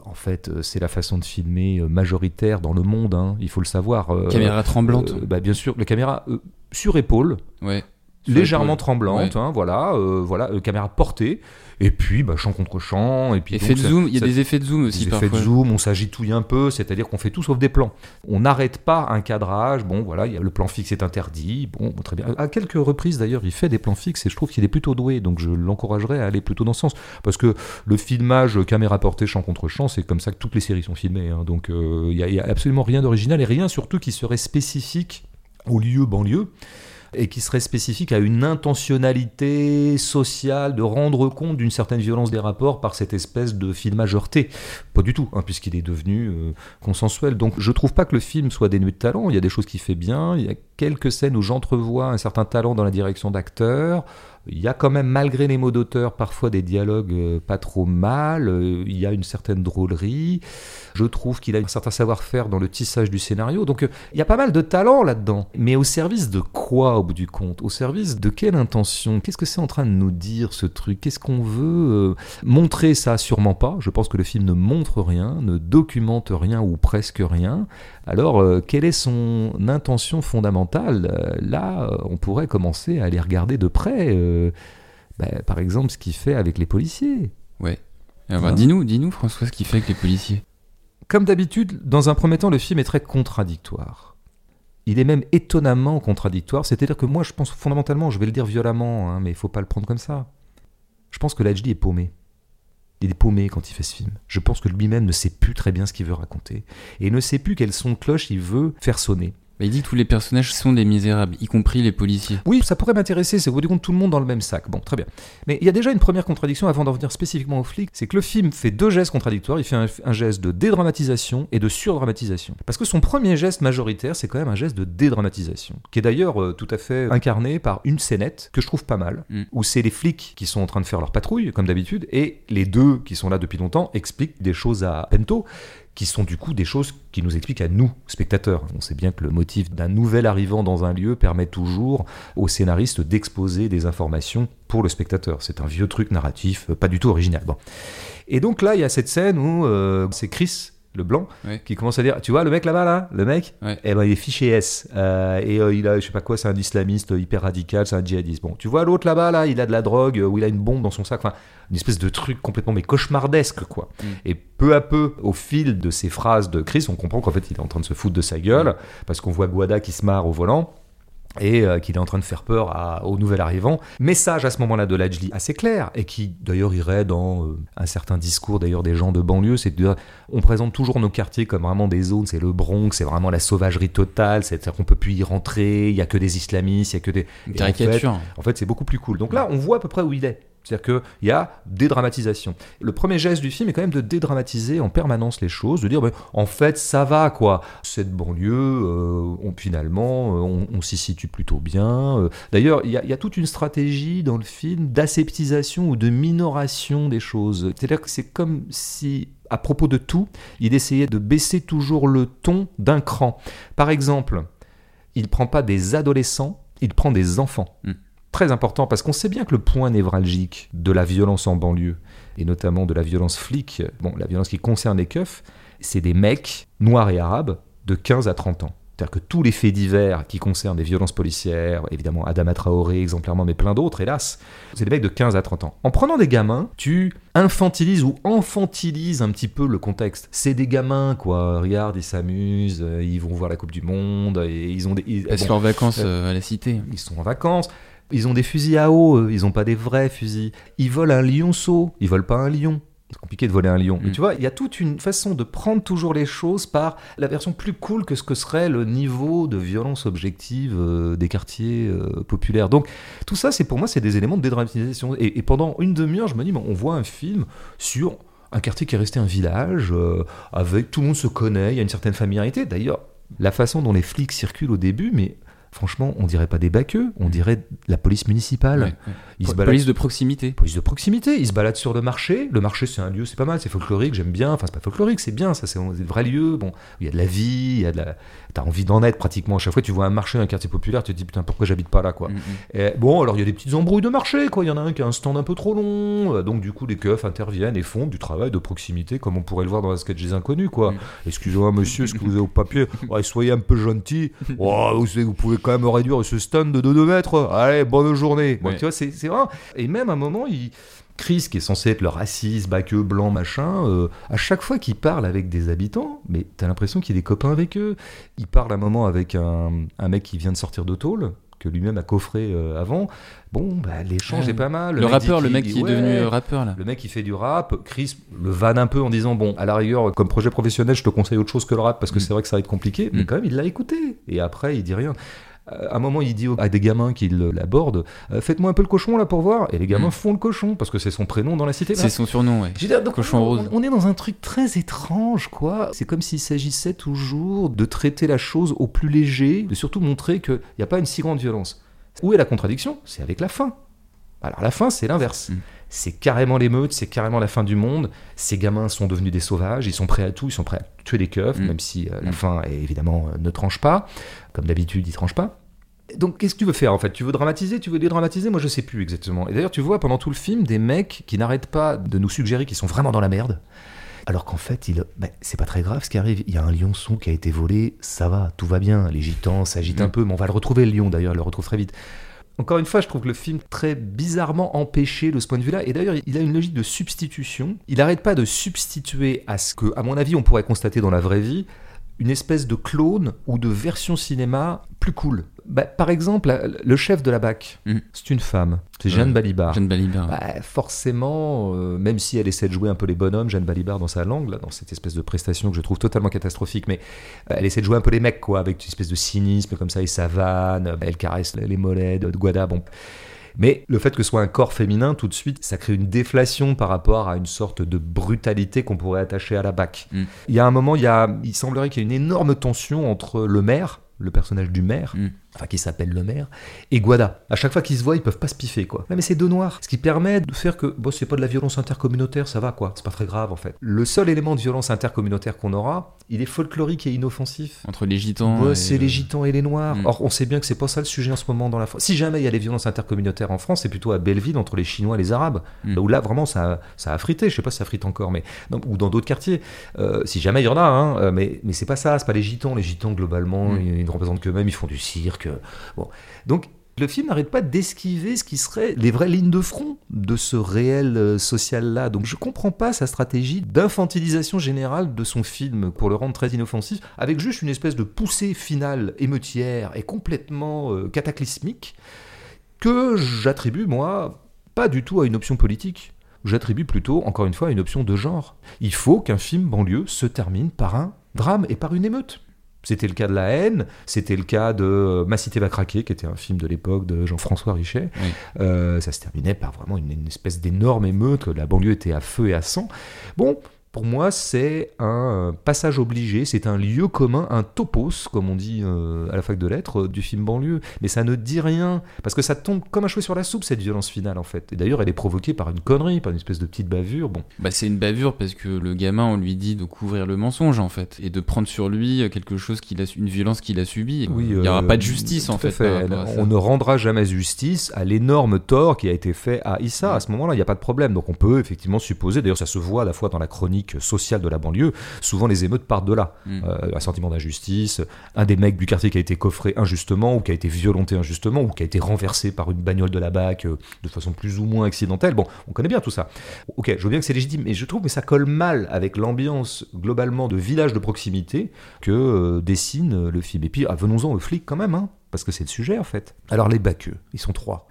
en fait euh, c'est la façon de filmer majoritaire dans le monde, hein, il faut le savoir. caméra tremblante bah, Bien sûr, la caméra sur épaule. Ouais légèrement tremblante, hein, voilà, voilà, caméra portée, et puis, bah, champ contre champ. Et puis, Effet de zoom, il y a des effets de zoom aussi. Des effets de zoom, on s'agitouille un peu, c'est-à-dire qu'on fait tout sauf des plans. On n'arrête pas un cadrage. Bon, voilà, y a, le plan fixe est interdit. Bon, très bien. À quelques reprises d'ailleurs, il fait des plans fixes et je trouve qu'il est plutôt doué. Donc je l'encouragerais à aller plutôt dans ce sens. Parce que le filmage caméra portée champ contre champ, c'est comme ça que toutes les séries sont filmées. Hein. Donc euh, il n'y a, a absolument rien d'original et rien surtout qui serait spécifique au lieu banlieue et qui serait spécifique à une intentionnalité sociale de rendre compte d'une certaine violence des rapports par cette espèce de filmage heurté. Pas du tout, hein, puisqu'il est devenu euh, consensuel. Donc je trouve pas que le film soit dénué de talent. Il y a des choses qui fait bien. Il y a quelques scènes où j'entrevois un certain talent dans la direction d'acteur. Il y a quand même, malgré les mots d'auteur, parfois des dialogues euh, pas trop mal. Euh, il y a une certaine drôlerie. Je trouve qu'il a un certain savoir-faire dans le tissage du scénario. Donc euh, il y a pas mal de talent là-dedans. Mais au service de quoi, au bout du compte? Au service de quelle intention? Qu'est-ce que c'est en train de nous dire ce truc? Qu'est-ce qu'on veut montrer ça? Sûrement pas. Je pense que le film ne montre rien, ne documente rien ou presque rien. Alors, quelle est son intention fondamentale? Là, on pourrait commencer à les regarder de près. Bah, par exemple, ce qu'il fait avec les policiers. Ouais. Alors, dis-nous, dis-nous, François, ce qu'il fait avec les policiers. Comme d'habitude, dans un premier temps, le film est très contradictoire. Il est même étonnamment contradictoire. C'est-à-dire que moi, je pense fondamentalement, je vais le dire violemment, hein, mais il faut pas le prendre comme ça. Je pense que l'HD est paumé. Il est paumé quand il fait ce film. Je pense que lui-même ne sait plus très bien ce qu'il veut raconter. Et ne sait plus quel son de cloche il veut faire sonner il dit que tous les personnages sont des misérables, y compris les policiers. Oui, ça pourrait m'intéresser, c'est au bout du compte tout le monde dans le même sac. Bon, très bien. Mais il y a déjà une première contradiction avant d'en venir spécifiquement aux flics, c'est que le film fait deux gestes contradictoires. Il fait un, geste de dédramatisation et de surdramatisation. Parce que son premier geste majoritaire, c'est quand même un geste de dédramatisation, qui est d'ailleurs euh, tout à fait incarné par une scénette que je trouve pas mal, mm. où c'est les flics qui sont en train de faire leur patrouille, comme d'habitude, et les deux qui sont là depuis longtemps expliquent des choses à Pento qui sont du coup des choses qui nous expliquent à nous, spectateurs. On sait bien que le motif d'un nouvel arrivant dans un lieu permet toujours au scénariste d'exposer des informations pour le spectateur. C'est un vieux truc narratif, pas du tout original. Bon. Et donc là, il y a cette scène où euh, c'est Chris le blanc, qui commence à dire Tu vois, le mec là-bas, là, le mec, eh ben, il est fiché S. Euh, et euh, il a, je sais pas quoi, c'est un islamiste hyper radical, c'est un djihadiste. Bon, tu vois, l'autre là-bas, là, il a de la drogue, ou il a une bombe dans son sac. Enfin, une espèce de truc complètement mais cauchemardesque, quoi. Mm. Et peu à peu, au fil de ces phrases de Chris, on comprend qu'en fait, il est en train de se foutre de sa gueule, mm. parce qu'on voit Guada qui se marre au volant et euh, qu'il est en train de faire peur à, au nouvel arrivant. Message à ce moment-là de Lajli assez clair, et qui d'ailleurs irait dans euh, un certain discours d'ailleurs des gens de banlieue, c'est de on présente toujours nos quartiers comme vraiment des zones, c'est le Bronx, c'est vraiment la sauvagerie totale, c'est-à-dire qu'on peut plus y rentrer, il y a que des islamistes, il y a que des... Caricature. En fait c'est beaucoup plus cool. Donc là on voit à peu près où il est. C'est-à-dire qu'il y a dédramatisation. Le premier geste du film est quand même de dédramatiser en permanence les choses, de dire en fait ça va quoi. Cette banlieue, euh, on, finalement, euh, on, s'y situe plutôt bien. Euh. D'ailleurs, il y, a toute une stratégie dans le film d'aseptisation ou de minoration des choses. C'est-à-dire que c'est comme si à propos de tout, il essayait de baisser toujours le ton d'un cran. Par exemple, il prend pas des adolescents, il prend des enfants. Hmm très important parce qu'on sait bien que le point névralgique de la violence en banlieue, et notamment de la violence flic, bon, la violence qui concerne les keufs, c'est des mecs noirs et arabes de 15 à 30 ans. C'est-à-dire que tous les faits divers qui concernent des violences policières, évidemment Adama Traoré exemplairement, mais plein d'autres, hélas, c'est des mecs de 15 à 30 ans. En prenant des gamins, tu infantilises ou enfantilises un petit peu le contexte. C'est des gamins, quoi. Regarde, ils s'amusent, ils vont voir la Coupe du Monde, et ils ont des... Ils, sont en vacances euh, à la cité. Ils sont en vacances. Ils ont des fusils à eau, ils ont pas des vrais fusils. Ils volent un lionceau, ils volent pas un lion. C'est compliqué de voler un lion. Mais mm. tu vois, il y a toute une façon de prendre toujours les choses par la version plus cool que ce que serait le niveau de violence objective euh, des quartiers euh, populaires. Donc tout ça, c'est pour moi, c'est des éléments de dédramatisation. Et, pendant une demi-heure, je me dis, on voit un film sur un quartier qui est resté un village, euh, avec tout le monde se connaît, il y a une certaine familiarité. D'ailleurs, la façon dont les flics circulent au début, mais franchement, on dirait pas des baqueux, on mm. dirait la police municipale. Police de proximité. Police de proximité. Ils se baladent sur le marché. Le marché, c'est un lieu, c'est pas mal, c'est folklorique, j'aime bien. Enfin, c'est pas folklorique, c'est bien, ça, c'est des vrais lieux. Bon, il y a de la vie, il y a de la. T'as envie d'en être pratiquement. À chaque fois tu vois un marché, un quartier populaire, tu te dis putain, pourquoi j'habite pas là, quoi. Mm, mm. Et, bon, alors il y a des petites embrouilles de marché, quoi. Il y en a un qui a un stand un peu trop long. Donc, du coup, les keufs interviennent et font du travail de proximité, comme on pourrait le voir dans la sketch des inconnus, quoi. Excusez-moi, monsieur, est-ce que vous avez au papier? Soyez un peu gentil. vous, vous pouvez quand même réduire ce stand de 2 mètres. Allez, bonne journée. tu vois, c'est vrai. Et même à un moment, il. Chris, qui est censé être le raciste, baqueux, blanc, machin, euh, à chaque fois qu'il parle avec des habitants, mais t'as l'impression qu'il est copain avec eux. Il parle à un moment avec un, un mec qui vient de sortir de tôle, que lui-même a coffré euh, avant. Bon, bah, l'échange est pas mal. Le, rappeur, le mec qui est devenu euh, rappeur là. Le mec qui fait du rap, Chris le vanne un peu en disant bon, à la rigueur, comme projet professionnel, je te conseille autre chose que le rap parce que mm. c'est vrai que ça va être compliqué, mais mm. quand même il l'a écouté. Et après, il dit rien. Euh, À un moment, il dit à des gamins qui l'abordent euh, Faites-moi un peu le cochon là pour voir. Et les gamins Mm. font le cochon parce que c'est son prénom dans la cité. C'est son surnom, ouais. Donc, Cochon on, rose. on est dans un truc très étrange, quoi. C'est comme s'il s'agissait toujours de traiter la chose au plus léger, de surtout montrer qu'il n'y a pas une si grande violence. Où est la contradiction? C'est avec la fin. Alors la fin, c'est l'inverse. Mm. C'est carrément l'émeute, c'est carrément la fin du monde. Ces gamins sont devenus des sauvages, ils sont prêts à tout, ils sont prêts à tuer des keufs, Mm. même si euh, la Mm. fin, évidemment, euh, ne tranche pas. Comme d'habitude, il tranche pas. Donc, qu'est-ce que tu veux faire en fait? Tu veux dramatiser? Tu veux dédramatiser? Moi, je sais plus exactement. Et d'ailleurs, tu vois pendant tout le film des mecs qui n'arrêtent pas de nous suggérer qu'ils sont vraiment dans la merde. Alors qu'en fait, il... ben, c'est pas très grave ce qui arrive. Il y a un lionçon qui a été volé, ça va, tout va bien. Les gitans s'agitent Mhm. un peu, mais on va le retrouver, le lion d'ailleurs, il le retrouve très vite. Encore une fois, je trouve que le film très bizarrement empêché de ce point de vue-là. Et d'ailleurs, il a une logique de substitution. Il n'arrête pas de substituer à ce que, à mon avis, on pourrait constater dans la vraie vie, une espèce de clone ou de version cinéma plus cool. Bah, par exemple, le chef de la BAC, Mhm. c'est une femme, c'est Jeanne Ouais. Balibar. Jeanne Balibar. Bah, forcément, euh, même si elle essaie de jouer un peu les bonhommes, Jeanne Balibar dans sa langue, là, dans cette espèce de prestation que je trouve totalement catastrophique, mais euh, elle essaie de jouer un peu les mecs, quoi, avec une espèce de cynisme comme ça, et sa vanne, euh, elle caresse les mollets de de Guada, bon. Mais le fait que ce soit un corps féminin, tout de suite, ça crée une déflation par rapport à une sorte de brutalité qu'on pourrait attacher à la BAC. Mm. Il y a un moment, il, y a, il semblerait qu'il y ait une énorme tension entre le maire, le personnage du maire, Mm. Enfin qui s'appelle le maire, et Guada. À chaque fois qu'ils se voient, ils peuvent pas se piffer, quoi. Ouais, mais c'est deux noirs. Ce qui permet de faire que, bon, c'est pas de la violence intercommunautaire, ça va, quoi. C'est pas très grave, en fait. Le seul élément de violence intercommunautaire qu'on aura, il est folklorique et inoffensif. Entre les gitans. Ouais, c'est le- les gitans et les noirs. Mm. Or, on sait bien que c'est pas ça le sujet en ce moment dans la France. Si jamais il y a des violences intercommunautaires en France, c'est plutôt à Belleville entre les Chinois et les Arabes. Là où là, vraiment, ça, ça a frité. Je sais pas si ça frite encore, mais non, ou dans d'autres quartiers. Euh, si jamais il y en a, hein, euh, mais, mais c'est pas ça. C'est pas les gitans. Les gitans, globalement, Mm. ils, ils ne représentent qu'eux-mêmes. Ils font du cirque. Donc, le film n'arrête pas d'esquiver ce qui serait les vraies lignes de front de ce réel euh, social-là. Donc je comprends pas sa stratégie d'infantilisation générale de son film pour le rendre très inoffensif, avec juste une espèce de poussée finale émeutière et complètement euh, cataclysmique, que j'attribue, moi, pas du tout à une option politique. J'attribue plutôt, encore une fois, à une option de genre. Il faut qu'un film banlieue se termine par un drame et par une émeute. C'était le cas de La haine, c'était le cas de Ma cité va craquer, qui était un film de l'époque de Jean-François Richet. Oui. Euh, ça se terminait par vraiment une, une espèce d'énorme émeute, la banlieue était à feu et à sang. Bon, pour moi, c'est un passage obligé, c'est un lieu commun, un topos, comme on dit euh, à la fac de lettres, euh, du film banlieue. Mais ça ne dit rien, parce que ça tombe comme un cheveu sur la soupe, cette violence finale, en fait. Et d'ailleurs, elle est provoquée par une connerie, par une espèce de petite bavure. Bon, Bah, c'est une bavure parce que le gamin, on lui dit de couvrir le mensonge en fait et de prendre sur lui quelque chose qu'il a, une violence qu'il a subie. Il n'y aura euh, pas de justice en fait. On ne rendra jamais justice à l'énorme tort qui a été fait à Issa. Ouais. À ce moment-là, il n'y a pas de problème. Donc on peut effectivement supposer, d'ailleurs ça se voit à la fois dans la chronique sociale de la banlieue, souvent les émeutes partent de là. Mm. Euh, un sentiment d'injustice, un des mecs du quartier qui a été coffré injustement ou qui a été violenté injustement ou qui a été renversé par une bagnole de la BAC euh, de façon plus ou moins accidentelle. Bon, on connaît bien tout ça. Ok, je veux bien que c'est légitime, mais je trouve que ça colle mal avec l'ambiance globalement de village de proximité que euh, dessine le film. Et puis, ah, venons-en aux flics quand même, hein, parce que c'est le sujet en fait. Alors les baqueux, ils sont trois.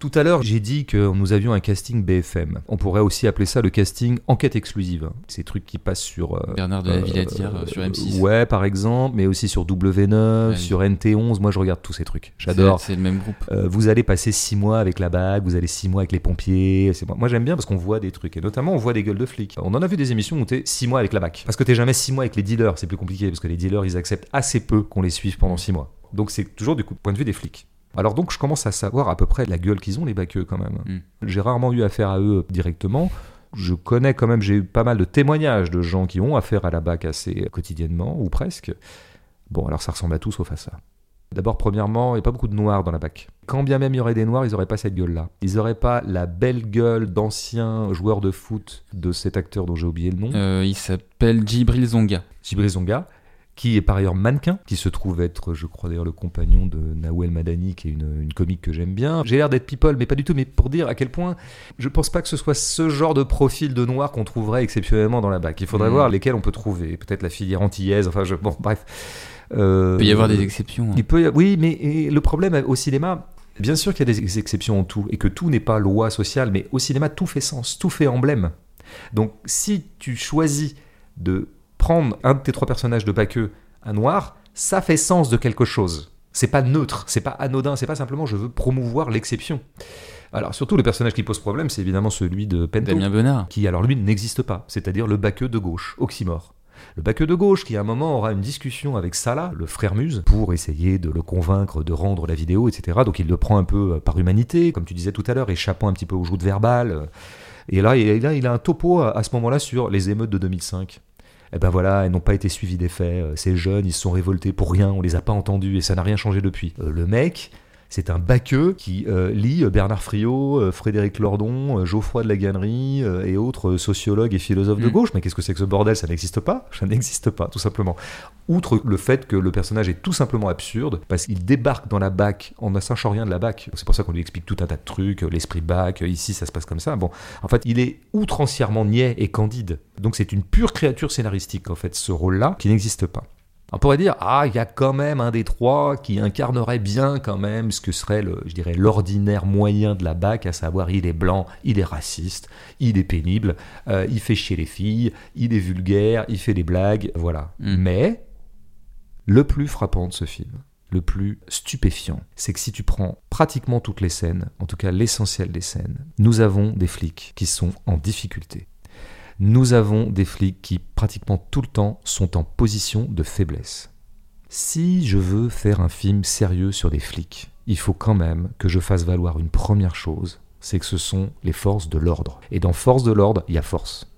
Tout à l'heure, j'ai dit que nous avions un casting BFM. On pourrait aussi appeler ça le casting enquête exclusive. Ces trucs qui passent sur... euh, Bernard de la euh, Villadière euh, sur M6. Ouais, par exemple, mais aussi sur W9, Ouais. sur NT11. Moi, je regarde tous ces trucs. J'adore. C'est le même groupe. Euh, vous allez passer six mois avec la bague, vous allez six mois avec les pompiers. Moi, j'aime bien parce qu'on voit des trucs et notamment on voit des gueules de flics. On en a vu des émissions où t'es six mois avec la bague parce que t'es jamais six mois avec les dealers. C'est plus compliqué parce que les dealers ils acceptent assez peu qu'on les suive pendant six mois. Donc c'est toujours du coup, point de vue des flics. Alors donc je commence à savoir à peu près la gueule qu'ils ont les baqueux quand même. Mm. J'ai rarement eu affaire à eux directement. Je connais quand même, j'ai eu pas mal de témoignages de gens qui ont affaire à la BAC assez quotidiennement, ou presque. Bon, alors ça ressemble à tout sauf à ça. D'abord, premièrement, il n'y a pas beaucoup de noirs dans la BAC. Quand bien même il y aurait des noirs, ils n'auraient pas cette gueule-là. Ils n'auraient pas la belle gueule d'ancien joueur de foot de cet acteur dont j'ai oublié le nom, Euh, il s'appelle Djibril Zonga. Djibril Zonga, qui est par ailleurs mannequin, qui se trouve être, je crois d'ailleurs, le compagnon de Nawel Madani, qui est une, une comique que j'aime bien. J'ai l'air d'être people, mais pas du tout, mais pour dire à quel point je pense pas que ce soit ce genre de profil de noir qu'on trouverait exceptionnellement dans la BAC. Il faudrait Mm. voir lesquels on peut trouver. Peut-être la filière antillaise, enfin, je... bon, bref. Euh, Il peut y avoir des exceptions. hein. il peut Oui, mais le problème au cinéma, bien sûr qu'il y a des ex- exceptions en tout, et que tout n'est pas loi sociale, mais au cinéma, tout fait sens, tout fait emblème. Donc, si tu choisis de prendre un de tes trois personnages de Baqueux, un noir, ça fait sens de quelque chose. C'est pas neutre, c'est pas anodin, c'est pas simplement je veux promouvoir l'exception. Alors surtout le personnage qui pose problème, c'est évidemment celui de Pento, Damien Bonnard. qui alors lui n'existe pas, c'est-à-dire le baqueux de gauche, oxymore. Le baqueux de gauche qui à un moment aura une discussion avec Salah, le frère Muse, pour essayer de le convaincre de rendre la vidéo, etc. Donc il le prend un peu euh, par humanité, comme tu disais tout à l'heure, échappant un petit peu aux joutes verbales. Et là, et là il a un topo à, à ce moment-là sur les émeutes de 2005. Eh ben voilà, elles n'ont pas été suivies des faits. Euh, Ces jeunes, ils se sont révoltés pour rien, on les a pas entendus et ça n'a rien changé depuis. Euh, le mec, c'est un baqueux qui euh, lit Bernard Friot, euh, Frédéric Lordon, euh, Geoffroy de la Gannerie euh, et autres sociologues et philosophes de Mm. gauche. Mais qu'est-ce que c'est que ce bordel? Ça n'existe pas Ça n'existe pas, tout simplement. Outre le fait que le personnage est tout simplement absurde, parce qu'il débarque dans la BAC en ne sachant rien de la BAC. C'est pour ça qu'on lui explique tout un tas de trucs, euh, l'esprit BAC, euh, ici ça se passe comme ça. Bon, en fait, il est outrancièrement niais et candide. Donc c'est une pure créature scénaristique, en fait, ce rôle-là, qui n'existe pas. On pourrait dire, ah, il y a quand même un des trois qui incarnerait bien quand même ce que serait, le, je dirais, l'ordinaire moyen de la BAC, à savoir, il est blanc, il est raciste, il est pénible, euh, il fait chier les filles, il est vulgaire, il fait des blagues, voilà. Mm. Mais, le plus frappant de ce film, le plus stupéfiant, c'est que si tu prends pratiquement toutes les scènes, en tout cas l'essentiel des scènes, nous avons des flics qui sont en difficulté. Nous avons des flics qui pratiquement tout le temps sont en position de faiblesse. Si je veux faire un film sérieux sur des flics, il faut quand même que je fasse valoir une première chose, c'est que ce sont les forces de l'ordre. Et dans force de l'ordre, il y a force.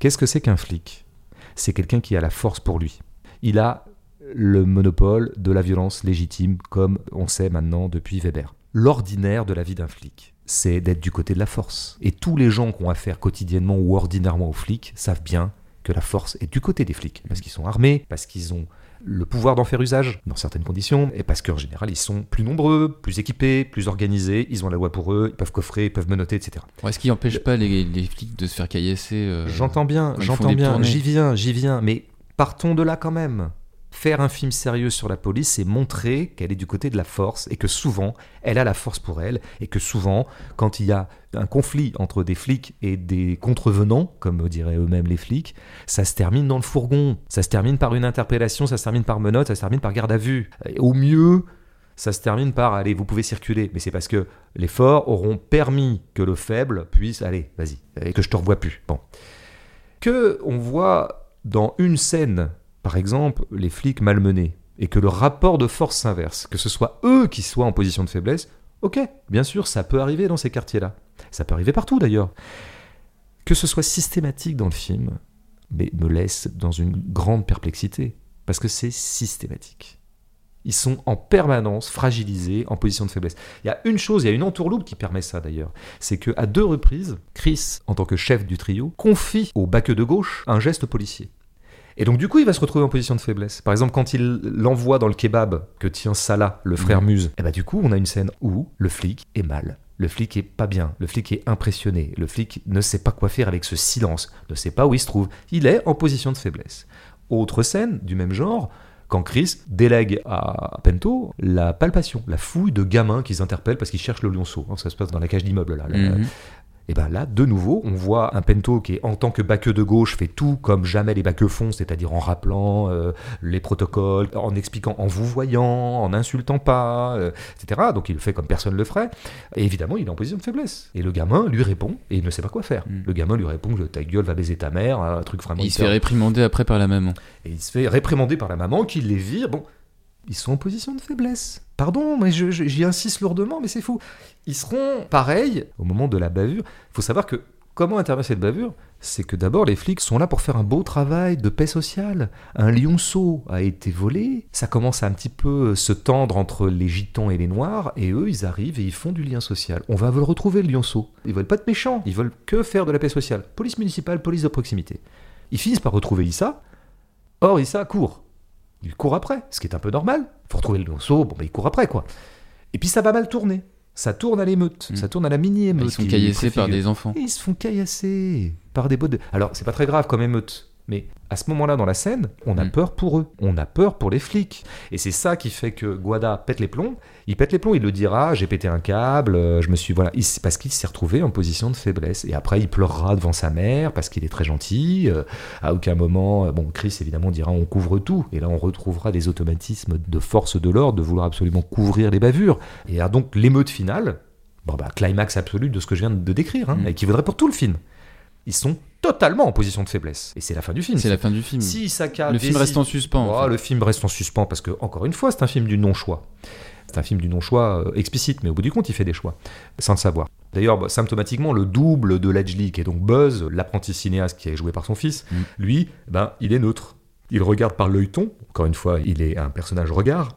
Qu'est-ce que c'est qu'un flic? C'est quelqu'un qui a la force pour lui. Il a le monopole de la violence légitime, comme on sait maintenant depuis Weber. L'ordinaire de la vie d'un flic, c'est d'être du côté de la force. Et tous les gens qui ont affaire quotidiennement ou ordinairement aux flics savent bien que la force est du côté des flics, parce qu'ils sont armés, parce qu'ils ont le pouvoir d'en faire usage dans certaines conditions, et parce qu'en général ils sont plus nombreux, plus équipés, plus organisés, ils ont la loi pour eux, ils peuvent coffrer, ils peuvent menotter, etc. Est-ce qu'il n'empêche pas les, les flics de se faire caillasser euh, J'entends bien, j'entends bien, j'y viens, j'y viens, mais partons de là quand même. Faire un film sérieux sur la police, c'est montrer qu'elle est du côté de la force et que souvent, elle a la force pour elle et que souvent, quand il y a un conflit entre des flics et des contrevenants, comme diraient eux-mêmes les flics, ça se termine dans le fourgon. Ça se termine par une interpellation, ça se termine par menotte, ça se termine par garde à vue. Et au mieux, ça se termine par allez, vous pouvez circuler. Mais c'est parce que les forts auront permis que le faible puisse allez, vas-y, et que je te revois plus. Bon. Que on voit dans une scène, par exemple, les flics malmenés, et que le rapport de force s'inverse, que ce soit eux qui soient en position de faiblesse, ok, bien sûr, ça peut arriver dans ces quartiers-là. Ça peut arriver partout d'ailleurs. Que ce soit systématique dans le film, mais me laisse dans une grande perplexité, parce que c'est systématique. Ils sont en permanence fragilisés, en position de faiblesse. Il y a une chose, il y a une entourloupe qui permet ça d'ailleurs, c'est que à deux reprises, Chris, en tant que chef du trio, confie au baqueux de gauche un geste policier. Et donc du coup, il va se retrouver en position de faiblesse. Par exemple, quand il l'envoie dans le kebab que tient Salah, le frère Mhm. Muse, et bah du coup, on a une scène où le flic est mal. Le flic est pas bien, le flic est impressionné, le flic ne sait pas quoi faire avec ce silence, ne sait pas où il se trouve. Il est en position de faiblesse. Autre scène du même genre, quand Chris délègue à Pento la palpation, la fouille de gamins qu'ils interpellent parce qu'ils cherchent le lionceau. Hein, Ça se passe dans la cage d'immeuble là. Mhm. Et ben là, de nouveau, on voit un Pento qui, en tant que baqueux de gauche, fait tout comme jamais les baqueux font, c'est-à-dire en rappelant euh, les protocoles, en expliquant, en vous voyant, en insultant pas, euh, etc. Donc il le fait comme personne le ferait. Et évidemment, il est en position de faiblesse. Et le gamin lui répond, et il ne sait pas quoi faire. Mm. Le gamin lui répond ta gueule va baiser ta mère, un truc vraiment. Il se fait réprimander après par la maman. et il se fait réprimander par la maman qui les vire. Bon, ils sont en position de faiblesse. Pardon, mais j'y insiste lourdement, mais c'est fou. Ils seront pareils au moment de la bavure. Il faut savoir que comment intervient cette bavure? C'est que d'abord, les flics sont là pour faire un beau travail de paix sociale. Un lionceau a été volé. Ça commence à un petit peu se tendre entre les gitans et les noirs. Et eux, ils arrivent et ils font du lien social. On va le retrouver, le lionceau. Ils veulent pas être méchants. Ils veulent que faire de la paix sociale. Police municipale, police de proximité. Ils finissent par retrouver Issa. Or, Issa court. Il court après, ce qui est un peu normal. Faut retrouver le lionceau, bon, bah, il court après, quoi. Et puis ça va mal tourner. Ça tourne à l'émeute, Mm. ça tourne à la mini-émeute. Ils sont qui caillassés par des enfants. Et ils se font caillasser par des bottes de... Alors, c'est pas très grave comme émeute. Mais à ce moment-là, dans la scène, on a Mm. peur pour eux. On a peur pour les flics. Et c'est ça qui fait que Guada pète les plombs. Il pète les plombs, il le dira j'ai pété un câble, euh, je me suis. Voilà. Il- parce qu'il s'est retrouvé en position de faiblesse. Et après, il pleurera devant sa mère parce qu'il est très gentil. euh, à aucun moment. euh, Bon, Chris, évidemment, dira on couvre tout. Et là, on retrouvera des automatismes de force de l'ordre de vouloir absolument couvrir les bavures. Et donc, l'émeute finale, bon, bah, climax absolu de ce que je viens de décrire, hein, Mm. et qui vaudrait pour tout le film. Ils sont totalement en position de faiblesse. Et c'est la fin du film. C'est la fin du film. Si Isaka le film reste en suspens. en fait. Le film reste en suspens parce que, encore une fois, c'est un film du non-choix. C'est un film du non-choix euh, explicite, mais au bout du compte, il fait des choix, sans le savoir. D'ailleurs, bah, symptomatiquement, le double de Ledgely, qui est donc Buzz, l'apprenti cinéaste qui est joué par son fils, Mm. lui, ben, il est neutre. Il regarde par l'œilleton, encore une fois, il est un personnage regard,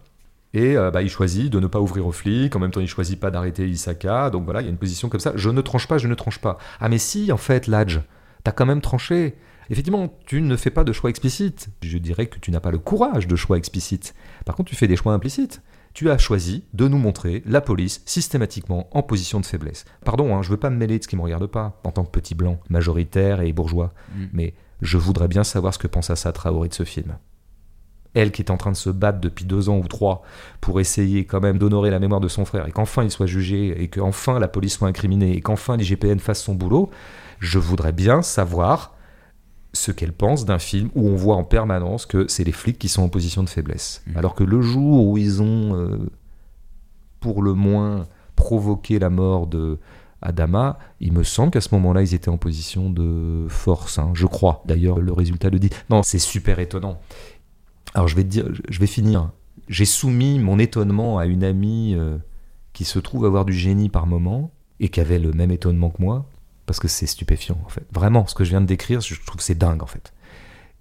et euh, bah, il choisit de ne pas ouvrir aux flics, en même temps il choisit pas d'arrêter Isaka, donc voilà, il y a une position comme ça, je ne tranche pas, je ne tranche pas. Ah mais si, en fait, Ladj, t'as quand même tranché. Effectivement, tu ne fais pas de choix explicites. Je dirais que tu n'as pas le courage de choix explicites. Par contre, tu fais des choix implicites. Tu as choisi de nous montrer la police systématiquement en position de faiblesse. Pardon, hein, je veux pas me mêler de ce qui me regarde pas, en tant que petit blanc, majoritaire et bourgeois, Mm. mais je voudrais bien savoir ce que pense Assa Traoré de ce film. Elle qui est en train de se battre depuis deux ans ou trois pour essayer quand même d'honorer la mémoire de son frère et qu'enfin il soit jugé et qu'enfin la police soit incriminée et qu'enfin l'IGPN fasse son boulot, je voudrais bien savoir ce qu'elle pense d'un film où on voit en permanence que c'est les flics qui sont en position de faiblesse. Mhm. Alors que le jour où ils ont, euh, pour le moins, provoqué la mort de Adama, il me semble qu'à ce moment-là, ils étaient en position de force, hein, je crois. D'ailleurs, le résultat le dit. Non, c'est super étonnant. Alors, je vais te dire, je vais finir. J'ai soumis mon étonnement à une amie euh, qui se trouve avoir du génie par moment et qui avait le même étonnement que moi, parce que c'est stupéfiant, en fait. Vraiment, ce que je viens de décrire, je trouve c'est dingue, en fait.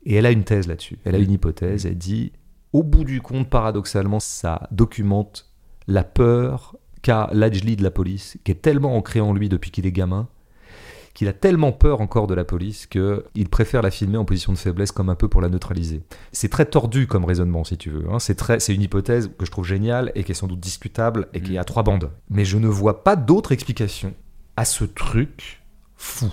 Et elle a une thèse là-dessus. Elle a une hypothèse. Elle dit, au bout du compte, paradoxalement, ça documente la peur qu'a Lajli de la police, qui est tellement ancrée en lui depuis qu'il est gamin, qu'il a tellement peur encore de la police qu'il préfère la filmer en position de faiblesse comme un peu pour la neutraliser. C'est très tordu comme raisonnement, si tu veux. hein. C'est très, c'est une hypothèse que je trouve géniale et qui est sans doute discutable et qui Mm. a trois bandes. Mais je ne vois pas d'autre explication à ce truc fou.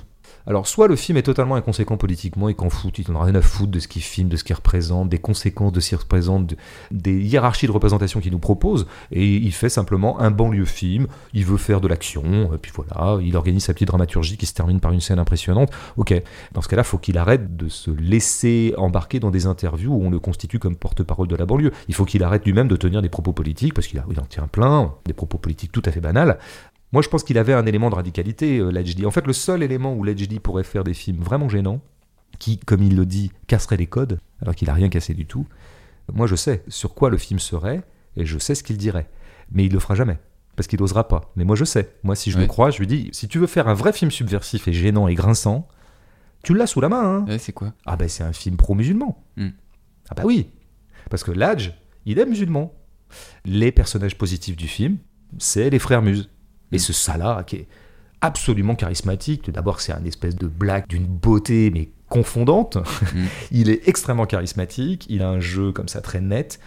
Alors, soit le film est totalement inconséquent politiquement et qu'en fout, il n'en a rien à foutre de ce qu'il filme, de ce qu'il représente, des conséquences de ce qu'il représente, de- des hiérarchies de représentation qu'il nous propose, et il fait simplement un banlieue film, il veut faire de l'action, et puis voilà, il organise sa petite dramaturgie qui se termine par une scène impressionnante. Ok, dans ce cas-là, faut qu'il arrête de se laisser embarquer dans des interviews où on le constitue comme porte-parole de la banlieue. Il faut qu'il arrête lui-même de tenir des propos politiques, parce qu'il il en tient plein, des propos politiques tout à fait banals. Moi, je pense qu'il avait un élément de radicalité, euh, Ledgely. En fait, le seul élément où Ledgely pourrait faire des films vraiment gênants, qui, comme il le dit, casserait les codes, alors qu'il a rien cassé du tout, moi, je sais sur quoi le film serait, et je sais ce qu'il dirait. Mais il le fera jamais, parce qu'il n'osera pas. Mais moi, je sais. Moi, si je Ouais. le crois, je lui dis, si tu veux faire un vrai film subversif et gênant et grinçant, tu l'as sous la main. Hein. Ouais, c'est quoi? Ah ben, c'est un film pro-musulman. Hmm. Ah bah oui. Parce que Ladj, il est musulman. Les personnages positifs du film, c'est les frères Muses. Et ce Salah qui est absolument charismatique. D'abord, c'est un espèce de blague d'une beauté, mais confondante. Mm. il est extrêmement charismatique. Il a un jeu comme ça très net.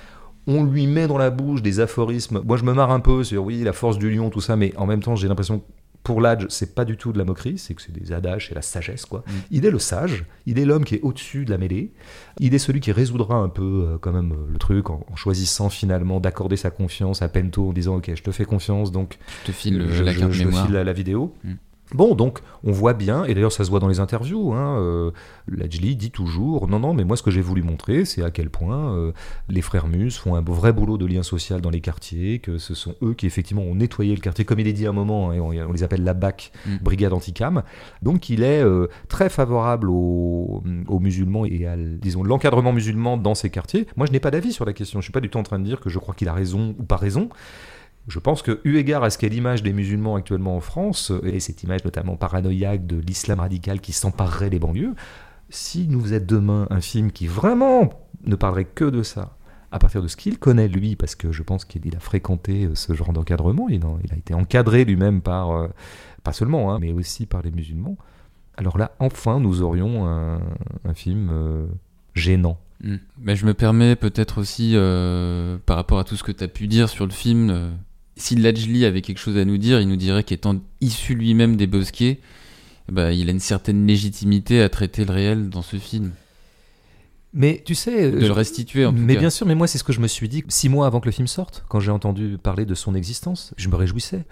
On lui met dans la bouche des aphorismes. Moi, je me marre un peu sur oui, la force du lion, tout ça, mais en même temps, j'ai l'impression pour Ladj, c'est pas du tout de la moquerie, c'est que c'est des adages, c'est la sagesse, quoi. Mm. Il est le sage, il est l'homme qui est au-dessus de la mêlée, il est celui qui résoudra un peu euh, quand même euh, le truc en, en choisissant finalement d'accorder sa confiance à Pento en disant ok je te fais confiance donc Je te file je, la je- te file la, la vidéo. Mm. Bon, donc, on voit bien, et d'ailleurs ça se voit dans les interviews, hein, euh, dit toujours, non, non, mais moi ce que j'ai voulu montrer, c'est à quel point euh, les frères Mus font un vrai boulot de lien social dans les quartiers, que ce sont eux qui effectivement ont nettoyé le quartier, comme il est dit à un moment, hein, et on, on les appelle la BAC, Mm. Brigade Anticam. Donc il est euh, très favorable aux, aux musulmans et à, disons, l'encadrement musulman dans ces quartiers. Moi je n'ai pas d'avis sur la question, je suis pas du tout en train de dire que je crois qu'il a raison ou pas raison. Je pense que, eu égard à ce qu'est l'image des musulmans actuellement en France, et cette image notamment paranoïaque de l'islam radical qui s'emparerait des banlieues, si nous faisait demain un film qui vraiment ne parlerait que de ça, à partir de ce qu'il connaît lui, parce que je pense qu'il a fréquenté euh, ce genre d'encadrement, il, a été encadré lui-même par, euh, pas seulement, hein, mais aussi par les musulmans, alors là, enfin, nous aurions un, film euh, gênant. Mm. Mais je me permets peut-être aussi, par rapport à tout ce que tu as pu dire sur le film, si Lajli avait quelque chose à nous dire, il nous dirait qu'étant issu lui-même des bosquets, bah, il a une certaine légitimité à traiter le réel dans ce film. Mais tu sais, de le restituer en tout mais cas. bien sûr, mais moi c'est ce que je me suis dit six mois avant que le film sorte, quand j'ai entendu parler de son existence, je me réjouissais.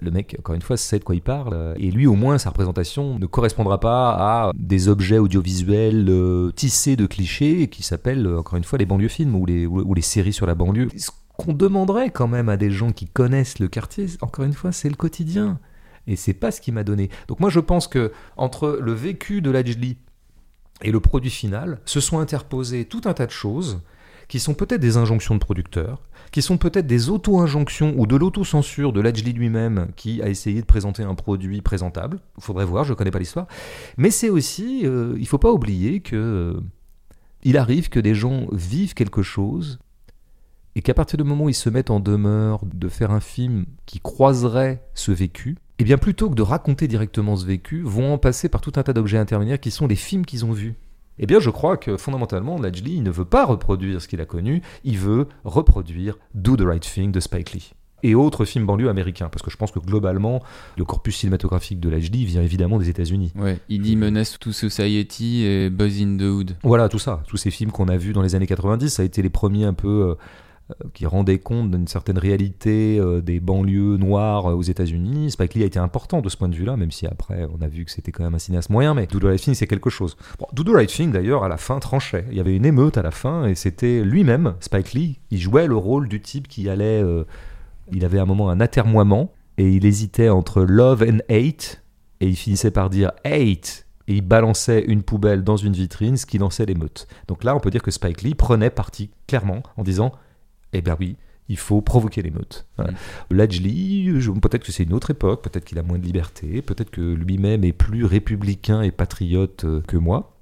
Le mec, encore une fois, sait de quoi il parle. Et lui, au moins, sa représentation ne correspondra pas à des objets audiovisuels euh, tissés de clichés qui s'appellent, euh, encore une fois, les banlieues films ou les, ou, ou les séries sur la banlieue. Ce qu'on demanderait quand même à des gens qui connaissent le quartier, encore une fois, c'est le quotidien. Et c'est pas ce qui m'a donné. Donc moi, je pense que entre le vécu de Lajli et le produit final, se sont interposées tout un tas de choses qui sont peut-être des injonctions de producteurs, qui sont peut-être des auto-injonctions ou de l'autocensure de Lajli lui-même qui a essayé de présenter un produit présentable. Faudrait voir, je ne connais pas l'histoire. Mais c'est aussi, euh, il faut pas oublier que euh, il arrive que des gens vivent quelque chose et qu'à partir du moment où ils se mettent en demeure de faire un film qui croiserait ce vécu, eh bien plutôt que de raconter directement ce vécu, vont en passer par tout un tas d'objets intermédiaires qui sont les films qu'ils ont vus. Eh bien, je crois que fondamentalement, Lajli ne veut pas reproduire ce qu'il a connu, il veut reproduire Do the Right Thing de Spike Lee et autres films banlieues américains, parce que je pense que globalement, le corpus cinématographique de Lajli vient évidemment des États-Unis. Ouais, il dit Menace to Society et Boys in the Hood. Voilà, tout ça, tous ces films qu'on a vus dans les années 90, ça a été les premiers un peu euh, qui rendaient compte d'une certaine réalité euh, des banlieues noires euh, aux États-Unis. Spike Lee a été important de ce point de vue-là, même si après on a vu que c'était quand même un cinéaste moyen, mais Do Right c'est quelque chose. Bon, Do Right Thing d'ailleurs à la fin tranchait. Il y avait une émeute à la fin et c'était lui-même, Spike Lee, il jouait le rôle du type qui allait. euh, il avait à un moment un atermoiement et il hésitait entre love and hate et il finissait par dire hate et il balançait une poubelle dans une vitrine, ce qui lançait l'émeute. Donc là, on peut dire que Spike Lee prenait parti clairement en disant Eh bien oui, il faut provoquer l'émeute. Voilà. Lajli, je- peut-être que c'est une autre époque, peut-être qu'il a moins de liberté, peut-être que lui-même est plus républicain et patriote euh, que moi,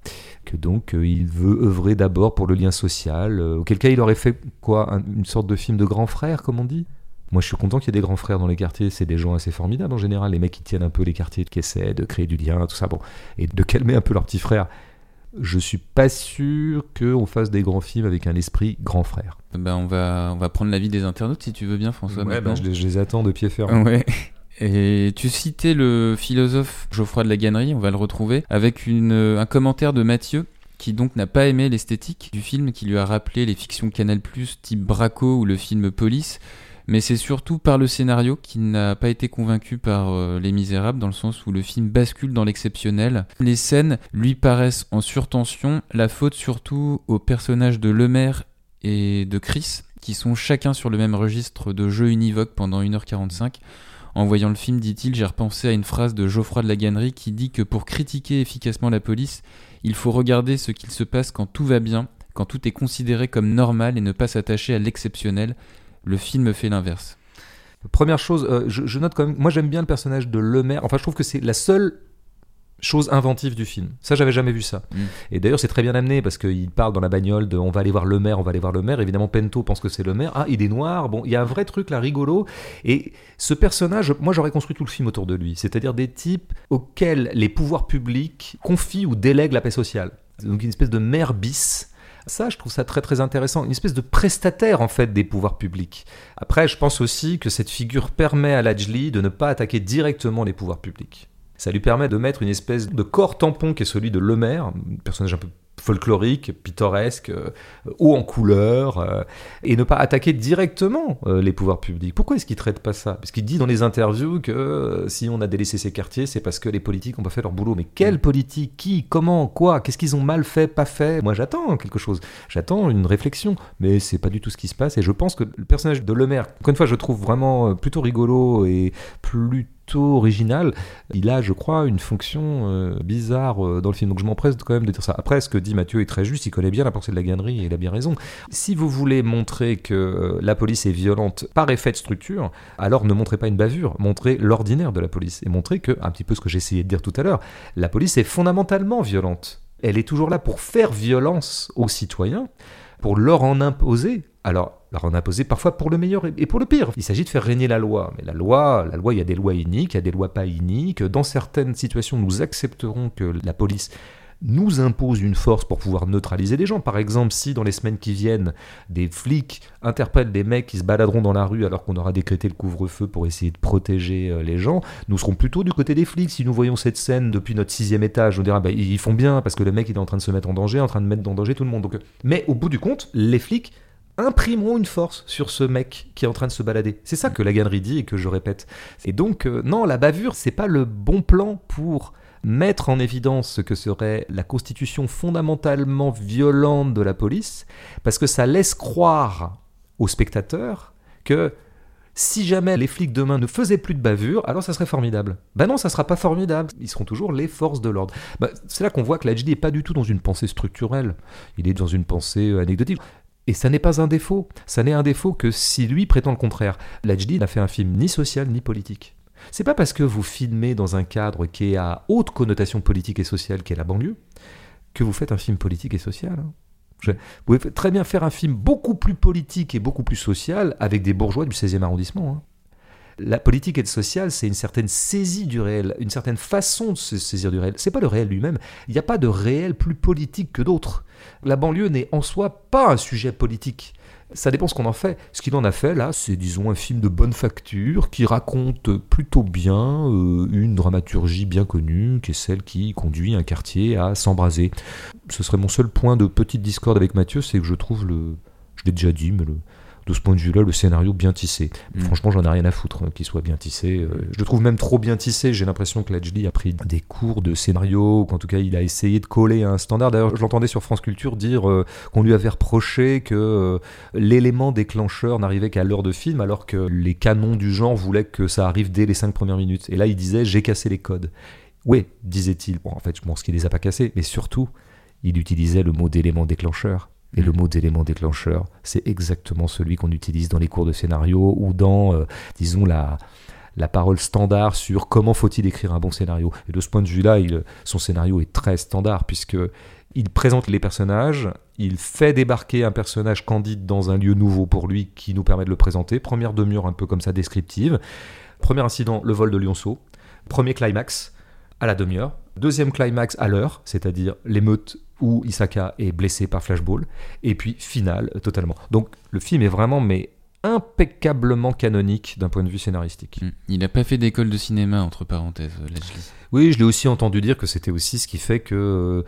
que donc euh, il veut œuvrer d'abord pour le lien social, euh, auquel cas il aurait fait quoi un- Une sorte de film de grand frère, comme on dit? Moi, je suis content qu'il y ait des grands frères dans les quartiers. C'est des gens assez formidables en général. Les mecs qui tiennent un peu les quartiers, qui essaient de créer du lien, tout ça. Bon, et de calmer un peu leurs petits frères. Je suis pas sûr qu'on fasse des grands films avec un esprit grand frère. Ben, on, va, on va prendre l'avis des internautes si tu veux bien, François. Ouais, ben, je, les, je les attends de pied ferme. Ouais. Et tu citais le philosophe Geoffroy de la Gannerie, on va le retrouver, avec une, un commentaire de Mathieu qui donc n'a pas aimé l'esthétique du film, qui lui a rappelé les fictions Canal+, type Braco ou le film Police, mais c'est surtout par le scénario qu'il n'a pas été convaincu par euh, Les Misérables, dans le sens où le film bascule dans l'exceptionnel. Les scènes lui paraissent en surtension, la faute surtout aux personnages de Lemaire et de Chris, qui sont chacun sur le même registre de jeu univoque pendant 1h45. En voyant le film, dit-il, j'ai repensé à une phrase de Geoffroy de la Gannerie qui dit que pour critiquer efficacement la police, il faut regarder ce qu'il se passe quand tout va bien, quand tout est considéré comme normal et ne pas s'attacher à l'exceptionnel. Le film fait l'inverse. Première chose, euh, je, je note quand même. Moi, j'aime bien le personnage de Lemaire. Enfin, je trouve que c'est la seule chose inventive du film. Ça, j'avais jamais vu ça. Mm. Et d'ailleurs, c'est très bien amené parce qu'il parle dans la bagnole de on va aller voir le maire, on va aller voir le maire. Évidemment, Pento pense que c'est le maire. Ah, il est noir. Bon, il y a un vrai truc là rigolo. Et ce personnage, moi, j'aurais construit tout le film autour de lui. C'est-à-dire des types auxquels les pouvoirs publics confient ou délèguent la paix sociale. Donc une espèce de maire bis. Ça, je trouve ça très très intéressant. Une espèce de prestataire en fait des pouvoirs publics. Après, je pense aussi que cette figure permet à Lajli de ne pas attaquer directement les pouvoirs publics. Ça lui permet de mettre une espèce de corps tampon qui est celui de Lemaire, un personnage un peu folklorique, pittoresque, euh, haut en couleur, euh, et ne pas attaquer directement euh, les pouvoirs publics. Pourquoi est-ce qu'il traite pas ça? Parce qu'il dit dans les interviews que euh, si on a délaissé ces quartiers, c'est parce que les politiques n'ont pas fait leur boulot. Mais quelle politique? Qui? Comment? Quoi? Qu'est-ce qu'ils ont mal fait? Pas fait? Moi, j'attends quelque chose. J'attends une réflexion, mais c'est pas du tout ce qui se passe. Et je pense que le personnage de Lemaire, encore une fois, je trouve vraiment euh, plutôt rigolo et plutôt original. Il a, je crois, une fonction euh, bizarre euh, dans le film. Donc je m'empresse quand même de dire ça. Après, ce que dit Mathieu est très juste. Il connaît bien la pensée de la gannerie et il a bien raison. Si vous voulez montrer que euh, la police est violente par effet de structure, alors ne montrez pas une bavure. Montrez l'ordinaire de la police et montrez que, un petit peu ce que j'essayais de dire tout à l'heure, la police est fondamentalement violente. Elle est toujours là pour faire violence aux citoyens, pour leur en imposer. Alors, leur en imposer parfois pour le meilleur et pour le pire. Il s'agit de faire régner la loi. Mais la loi, la loi, il y a des lois iniques, il y a des lois pas iniques. Dans certaines situations, nous accepterons que la police nous impose une force pour pouvoir neutraliser des gens. Par exemple, si dans les semaines qui viennent, des flics interpellent des mecs qui se baladeront dans la rue alors qu'on aura décrété le couvre-feu pour essayer de protéger euh, les gens, nous serons plutôt du côté des flics. Si nous voyons cette scène depuis notre sixième étage, on dira bah, ils font bien parce que le mec il est en train de se mettre en danger, en train de mettre en danger tout le monde. Euh, mais au bout du compte, les flics imprimeront une force sur ce mec qui est en train de se balader. C'est ça que la dit et que je répète. Et donc, euh, non, la bavure, c'est pas le bon plan pour mettre en évidence ce que serait la constitution fondamentalement violente de la police, parce que ça laisse croire aux spectateurs que si jamais les flics demain ne faisaient plus de bavure, alors ça serait formidable. Ben non, ça sera pas formidable. Ils seront toujours les forces de l'ordre. Ben, c'est là qu'on voit que l'HD n'est pas du tout dans une pensée structurelle. Il est dans une pensée euh, anecdotique. Et ça n'est pas un défaut. Ça n'est un défaut que si lui prétend le contraire. L'HD n'a fait un film ni social ni politique. C'est pas parce que vous filmez dans un cadre qui est à haute connotation politique et sociale, qui est la banlieue, que vous faites un film politique et social. Hein. vous pouvez très bien faire un film beaucoup plus politique et beaucoup plus social avec des bourgeois du 16e arrondissement. Hein. La politique et le social, c'est une certaine saisie du réel, une certaine façon de se saisir du réel. C'est pas le réel lui-même. Il n'y a pas de réel plus politique que d'autres. La banlieue n'est en soi pas un sujet politique. Ça dépend ce qu'on en fait. Ce qu'il en a fait, là, c'est, disons, un film de bonne facture qui raconte plutôt bien euh, une dramaturgie bien connue, qui est celle qui conduit un quartier à s'embraser. Ce serait mon seul point de petite discorde avec Mathieu, c'est que je trouve le. Je l'ai déjà dit, mais le, de ce point de vue-là, le scénario bien tissé. Mm. Franchement, j'en ai rien à foutre hein, qu'il soit bien tissé. Euh, je le trouve même trop bien tissé. J'ai l'impression que Ledgely a pris des cours de scénario, ou qu'en tout cas, il a essayé de coller un standard. D'ailleurs, je l'entendais sur France Culture dire euh, qu'on lui avait reproché que euh, l'élément déclencheur n'arrivait qu'à l'heure de film, alors que les canons du genre voulaient que ça arrive dès les cinq premières minutes. Et là, il disait J'ai cassé les codes. Oui, disait-il. Bon, en fait, je pense qu'il les a pas cassés, mais surtout, il utilisait le mot d'élément déclencheur. Et le mot d'élément déclencheur, c'est exactement celui qu'on utilise dans les cours de scénario ou dans, euh, disons, la, la parole standard sur comment faut-il écrire un bon scénario. Et de ce point de vue-là, son scénario est très standard puisque il présente les personnages, il fait débarquer un personnage candide dans un lieu nouveau pour lui qui nous permet de le présenter. Première demi-heure un peu comme ça descriptive. Premier incident, le vol de Lionceau. Premier climax à la demi-heure. Deuxième climax à l'heure, c'est-à-dire l'émeute où Isaka est blessé par Flashball, et puis finale totalement. Donc le film est vraiment mais impeccablement canonique d'un point de vue scénaristique. Mm. Il n'a pas fait d'école de cinéma, entre parenthèses, Leslie. Oui, je l'ai aussi entendu dire que c'était aussi ce qui fait qu'il euh,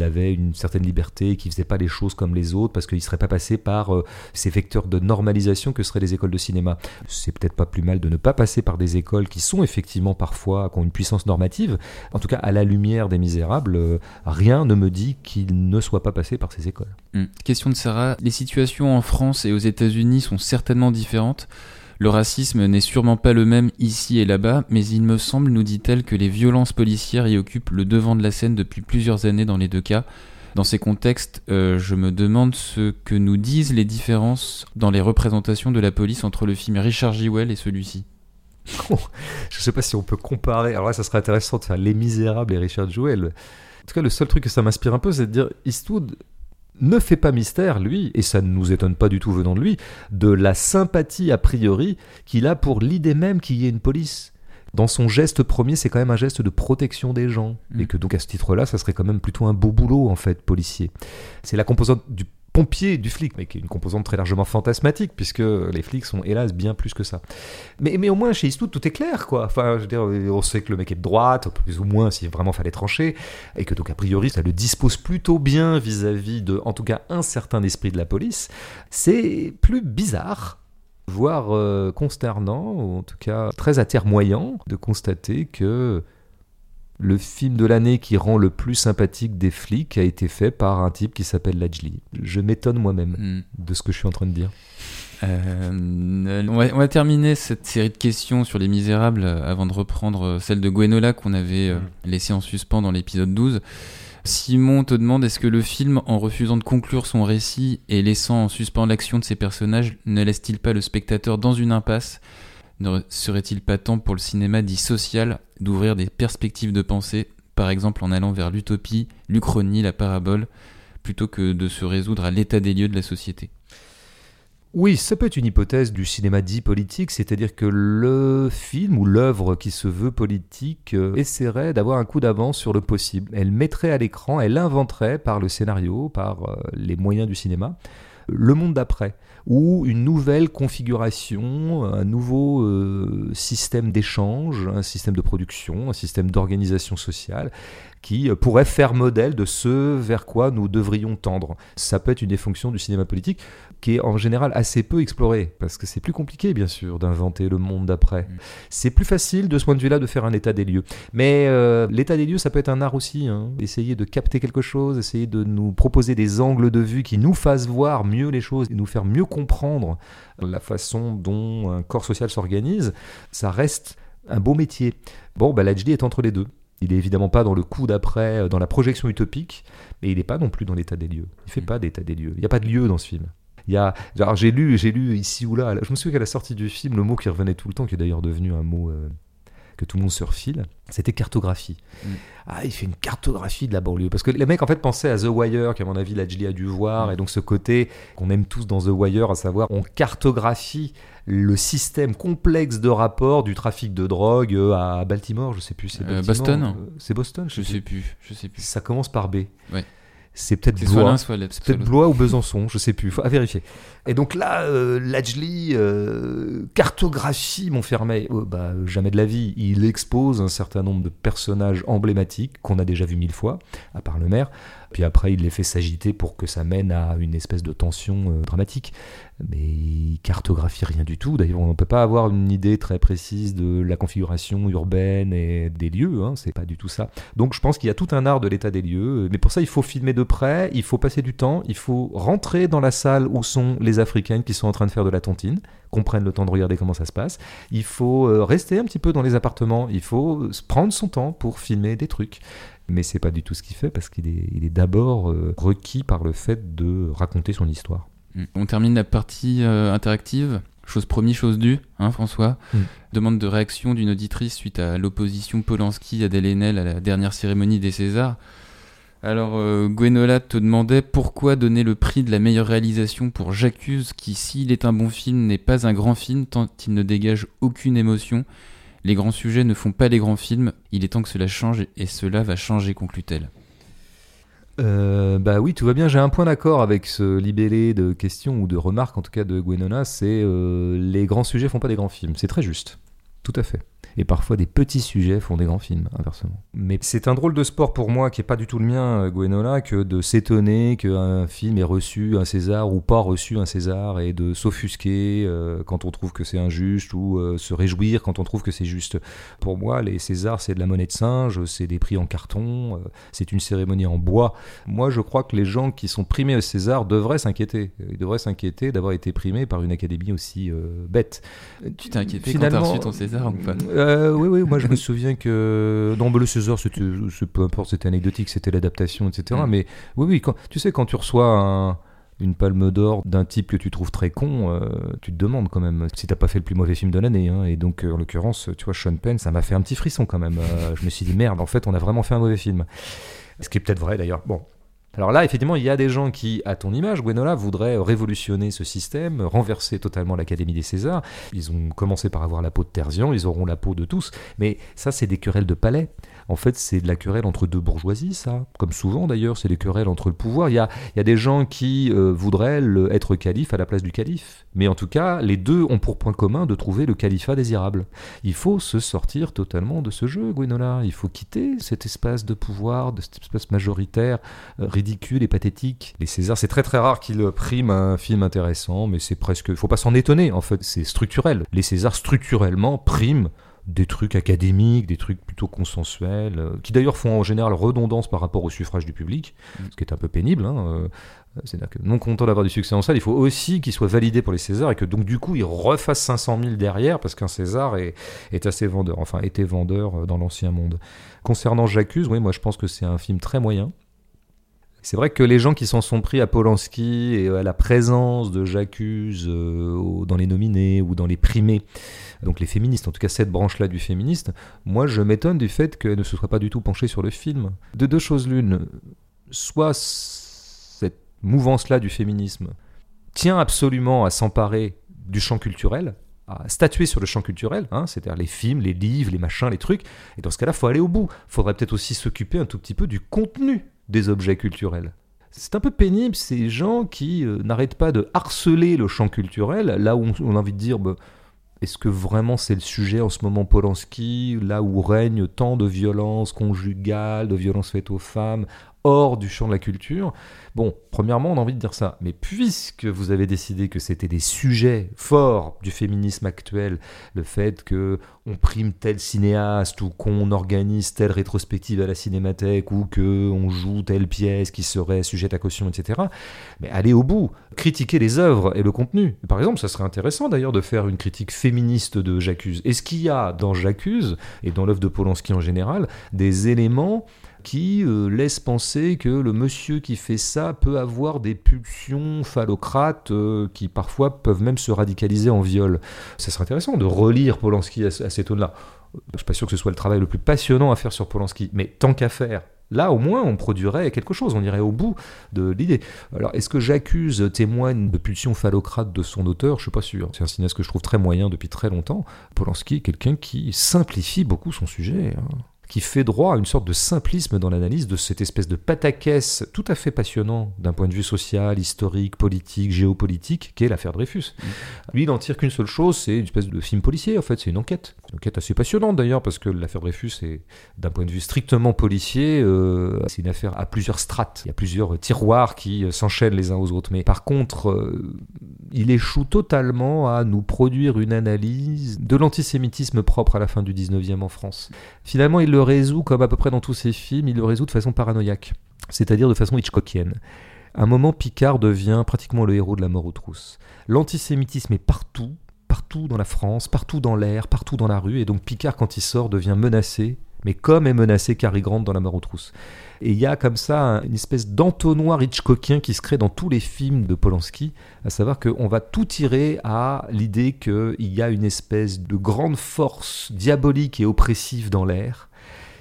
avait une certaine liberté et qu'il faisait pas les choses comme les autres parce qu'il serait pas passé par euh, ces vecteurs de normalisation que seraient les écoles de cinéma. C'est peut-être pas plus mal de ne pas passer par des écoles qui sont effectivement parfois qui ont une puissance normative. En tout cas, à la lumière des Misérables, euh, rien ne me dit qu'il ne soit pas passé par ces écoles. Mm. Question de Sarah les situations en France et aux États-Unis sont certainement différentes. Le racisme n'est sûrement pas le même ici et là-bas, mais il me semble, nous dit-elle, que les violences policières y occupent le devant de la scène depuis plusieurs années dans les deux cas. Dans ces contextes, euh, je me demande ce que nous disent les différences dans les représentations de la police entre le film Richard Jewell et celui-ci. je ne sais pas si on peut comparer. Alors là, ça serait intéressant de faire Les Misérables et Richard Jewell. En tout cas, le seul truc que ça m'inspire un peu, c'est de dire Eastwood ne fait pas mystère, lui, et ça ne nous étonne pas du tout venant de lui, de la sympathie a priori qu'il a pour l'idée même qu'il y ait une police. Dans son geste premier, c'est quand même un geste de protection des gens. Mm. Et que donc à ce titre-là, ça serait quand même plutôt un beau boulot, en fait, policier. C'est la composante du pompier du flic, mais qui est une composante très largement fantasmatique, puisque les flics sont hélas bien plus que ça. Mais, mais au moins chez Eastwood, tout est clair, quoi. Enfin, je veux dire, on sait que le mec est de droite, plus ou moins, si vraiment fallait trancher, et que donc a priori, ça le dispose plutôt bien vis-à-vis de, en tout cas, un certain esprit de la police. C'est plus bizarre voire euh, consternant, ou en tout cas très atermoyant, de constater que le film de l'année qui rend le plus sympathique des flics a été fait par un type qui s'appelle Lajli. Je m'étonne moi-même hmm. de ce que je suis en train de dire. Euh, on, va, terminer cette série de questions sur les misérables euh, avant de reprendre euh, celle de Gwenola qu'on avait hmm. laissée en suspens dans l'épisode 12. Simon te demande est-ce que le film, en refusant de conclure son récit et laissant en suspens l'action de ses personnages, ne laisse-t-il pas le spectateur dans une impasse ne serait-il pas temps pour le cinéma dit social d'ouvrir des perspectives de pensée, par exemple en allant vers l'utopie, l'uchronie, la parabole, plutôt que de se résoudre à l'état des lieux de la société? Oui, ça peut être une hypothèse du cinéma dit politique, c'est-à-dire que le film ou l'œuvre qui se veut politique euh, essaierait d'avoir un coup d'avance sur le possible. Elle mettrait à l'écran, elle inventerait par le scénario, par euh, les moyens du cinéma, le monde d'après, ou une nouvelle configuration, un nouveau euh, système d'échange, un système de production, un système d'organisation sociale qui euh, pourrait faire modèle de ce vers quoi nous devrions tendre. Ça peut être une des fonctions du cinéma politique qui est en général assez peu explorée, parce que c'est plus compliqué bien sûr d'inventer le monde d'après. Mm. C'est plus facile de ce point de vue-là de faire un état des lieux. Mais euh, l'état des lieux, ça peut être un art aussi. Hein. Essayer de capter quelque chose, essayer de nous proposer des angles de vue qui nous fassent voir mieux les choses et nous faire mieux comprendre la façon dont un corps social s'organise, ça reste un beau métier. Bon, bah, l'HD est entre les deux. Il est évidemment pas dans le coup d'après, euh, dans la projection utopique, mais il n'est pas non plus dans l'état des lieux. Il fait mm. pas d'état des lieux. Il n'y a pas de lieu dans ce film. Il y a, j'ai lu, j'ai lu ici ou là. Je me souviens qu'à la sortie du film, le mot qui revenait tout le temps, qui est d'ailleurs devenu un mot euh, que tout le monde se refile, c'était cartographie. Mm. Ah, il fait une cartographie de la banlieue. Parce que les mecs, en fait, pensaient à The Wire, qu'à mon avis, Lajli a dû voir. Mm. Et donc, ce côté qu'on aime tous dans The Wire, à savoir, on cartographie le système complexe de rapport du trafic de drogue euh, à Baltimore, je sais plus, c'est euh, Boston. C'est Boston, je, sais, plus. Je sais plus. Ça commence par B. Ouais c'est peut-être Blois, peut-être Blois ou Besançon, je sais plus, faut à vérifier. Et donc là, euh, Lajli euh, cartographie Montfermeil, oh, bah, jamais de la vie. Il expose un certain nombre de personnages emblématiques qu'on a déjà vu mille fois, à part le maire. Puis après, il les fait s'agiter pour que ça mène à une espèce de tension euh, dramatique. Mais il cartographie rien du tout. D'ailleurs, on ne peut pas avoir une idée très précise de la configuration urbaine et des lieux. Hein. C'est pas du tout ça. Donc, je pense qu'il y a tout un art de l'état des lieux. Mais pour ça, il faut filmer de près, il faut passer du temps, il faut rentrer dans la salle où sont les Africaines qui sont en train de faire de la tontine, qu'on prenne le temps de regarder comment ça se passe. Il faut euh, rester un petit peu dans les appartements. Il faut prendre son temps pour filmer des trucs mais c'est pas du tout ce qu'il fait parce qu'il est, il est d'abord euh, requis par le fait de raconter son histoire. Mm. On termine la partie euh, interactive. Chose promis, chose due, hein, François. Mm. Demande de réaction d'une auditrice suite à l'opposition Polanski-Adèle Haenel à la dernière cérémonie des Césars. Alors, euh, Gwenola te demandait pourquoi donner le prix de la meilleure réalisation pour J'accuse, qui, s'il est un bon film, n'est pas un grand film tant il ne dégage aucune émotion les grands sujets ne font pas les grands films, il est temps que cela change et cela va changer, conclut-elle. Euh, bah oui, tout va bien. J'ai un point d'accord avec ce libellé de questions ou de remarques, en tout cas de Gwenona, c'est euh, les grands sujets font pas des grands films. C'est très juste. Tout à fait. Et parfois, des petits sujets font des grands films, inversement. Mais c'est un drôle de sport pour moi, qui est pas du tout le mien, euh, Gwenola, que de s'étonner qu'un film ait reçu un César ou pas reçu un César, et de s'offusquer euh, quand on trouve que c'est injuste, ou euh, se réjouir quand on trouve que c'est juste. Pour moi, les Césars, c'est de la monnaie de singe, c'est des prix en carton, c'est une cérémonie en bois. Moi, je crois que les gens qui sont primés au César devraient s'inquiéter. Ils devraient s'inquiéter d'avoir été primés par une académie aussi bête. Tu t'es inquiété Finalement, quand t'as reçu ton César ou pas? Euh, oui, oui, moi je me souviens que dans le César, peu importe, c'était anecdotique, c'était l'adaptation, etc. Mm. Mais oui, oui, quand, tu sais, quand tu reçois une palme d'or d'un type que tu trouves très con, euh, tu te demandes quand même si t'as pas fait le plus mauvais film de l'année. Hein. Et donc, en l'occurrence, tu vois, Sean Penn, ça m'a fait un petit frisson quand même. Euh, je me suis dit, merde, en fait, on a vraiment fait un mauvais film. Ce qui est peut-être vrai d'ailleurs. Bon, alors là, effectivement, il y a des gens qui, à ton image, Gwenola, voudraient révolutionner ce système, renverser totalement l'Académie des Césars. Ils ont commencé par avoir la peau de Terzian, ils auront la peau de tous. Mais ça, c'est des querelles de palais. En fait, c'est de la querelle entre deux bourgeoisies, ça. Comme souvent d'ailleurs, c'est des querelles entre le pouvoir. Il y a, des gens qui euh, voudraient être calife à la place du calife. Mais en tout cas, les deux ont pour point commun de trouver le califat désirable. Il faut se sortir totalement de ce jeu, Gwenola. Il faut quitter cet espace de pouvoir, de cet espace majoritaire, euh, ridicule et pathétique. Les Césars, c'est très très rare qu'ils priment un film intéressant, mais c'est presque. Il faut pas s'en étonner, en fait. C'est structurel. Les Césars, structurellement, priment des trucs académiques, des trucs plutôt consensuels, euh, qui d'ailleurs font en général redondance par rapport au suffrage du public, mm. ce qui est un peu pénible. Hein, euh, c'est-à-dire que non content d'avoir du succès en salle, il faut aussi qu'il soit validé pour les Césars et que donc du coup il refasse 500 000 derrière parce qu'un César est, est, assez vendeur, enfin était vendeur euh, dans l'ancien monde. Concernant J'accuse, oui, moi je pense que c'est un film très moyen. C'est vrai que les gens qui s'en sont pris à Polanski et à la présence de J'accuse dans les nominés ou dans les primés, donc les féministes, en tout cas cette branche-là du féministe, moi je m'étonne du fait qu'elle ne se soit pas du tout penchée sur le film. De deux choses l'une, soit cette mouvance-là du féminisme tient absolument à s'emparer du champ culturel, à statuer sur le champ culturel, hein, c'est-à-dire les films, les livres, les machins, les trucs. Et dans ce cas-là, faut aller au bout. Il faudrait peut-être aussi s'occuper un tout petit peu du contenu des objets culturels. C'est un peu pénible ces gens qui euh, n'arrêtent pas de harceler le champ culturel, là où on, a envie de dire, bah, est-ce que vraiment c'est le sujet en ce moment Polanski, là où règne tant de violence conjugale, de violence faite aux femmes, hors du champ de la culture Bon, premièrement, on a envie de dire ça. Mais puisque vous avez décidé que c'était des sujets forts du féminisme actuel, le fait que on prime tel cinéaste ou qu'on organise telle rétrospective à la cinémathèque ou que on joue telle pièce qui serait sujette à caution, etc. Mais allez au bout, critiquez les œuvres et le contenu. Par exemple, ça serait intéressant d'ailleurs de faire une critique féministe de J'accuse. Est-ce qu'il y a dans J'accuse et dans l'œuvre de Polanski en général des éléments qui euh, laisse penser que le monsieur qui fait ça peut avoir des pulsions phallocrates euh, qui parfois peuvent même se radicaliser en viol. Ça serait intéressant de relire Polanski à, ces tons-là. Je suis pas sûr que ce soit le travail le plus passionnant à faire sur Polanski, mais tant qu'à faire, Là, au moins, on produirait quelque chose, on irait au bout de l'idée. Alors, est-ce que j'accuse témoigne de pulsions phallocrates de son auteur? Je suis pas sûr. C'est un cinéaste que je trouve très moyen depuis très longtemps. Polanski est quelqu'un qui simplifie beaucoup son sujet. Hein qui fait droit à une sorte de simplisme dans l'analyse de cette espèce de pataquès tout à fait passionnant d'un point de vue social, historique, politique, géopolitique, qu'est l'affaire Dreyfus. Mm. Lui, il n'en tire qu'une seule chose, c'est une espèce de film policier, en fait, c'est une enquête. Une enquête assez passionnante d'ailleurs, parce que l'affaire Dreyfus est, d'un point de vue strictement policier, euh, c'est une affaire à plusieurs strates. Il y a plusieurs tiroirs qui euh, s'enchaînent les uns aux autres. Mais par contre, euh, il échoue totalement à nous produire une analyse de l'antisémitisme propre à la fin du 19e en France. Finalement, il le résout, comme à peu près dans tous ses films, il le résout de façon paranoïaque, c'est-à-dire de façon Hitchcockienne. Un moment, Picard devient pratiquement le héros de la mort aux trousses. L'antisémitisme est partout, partout dans la France, partout dans l'air, partout dans la rue, et donc Picard, quand il sort, devient menacé, mais comme est menacé Cary Grant dans La mort aux trousses. Et il y a comme ça une espèce d'entonnoir Hitchcockien qui se crée dans tous les films de Polanski, à savoir qu'on va tout tirer à l'idée qu'il y a une espèce de grande force diabolique et oppressive dans l'air,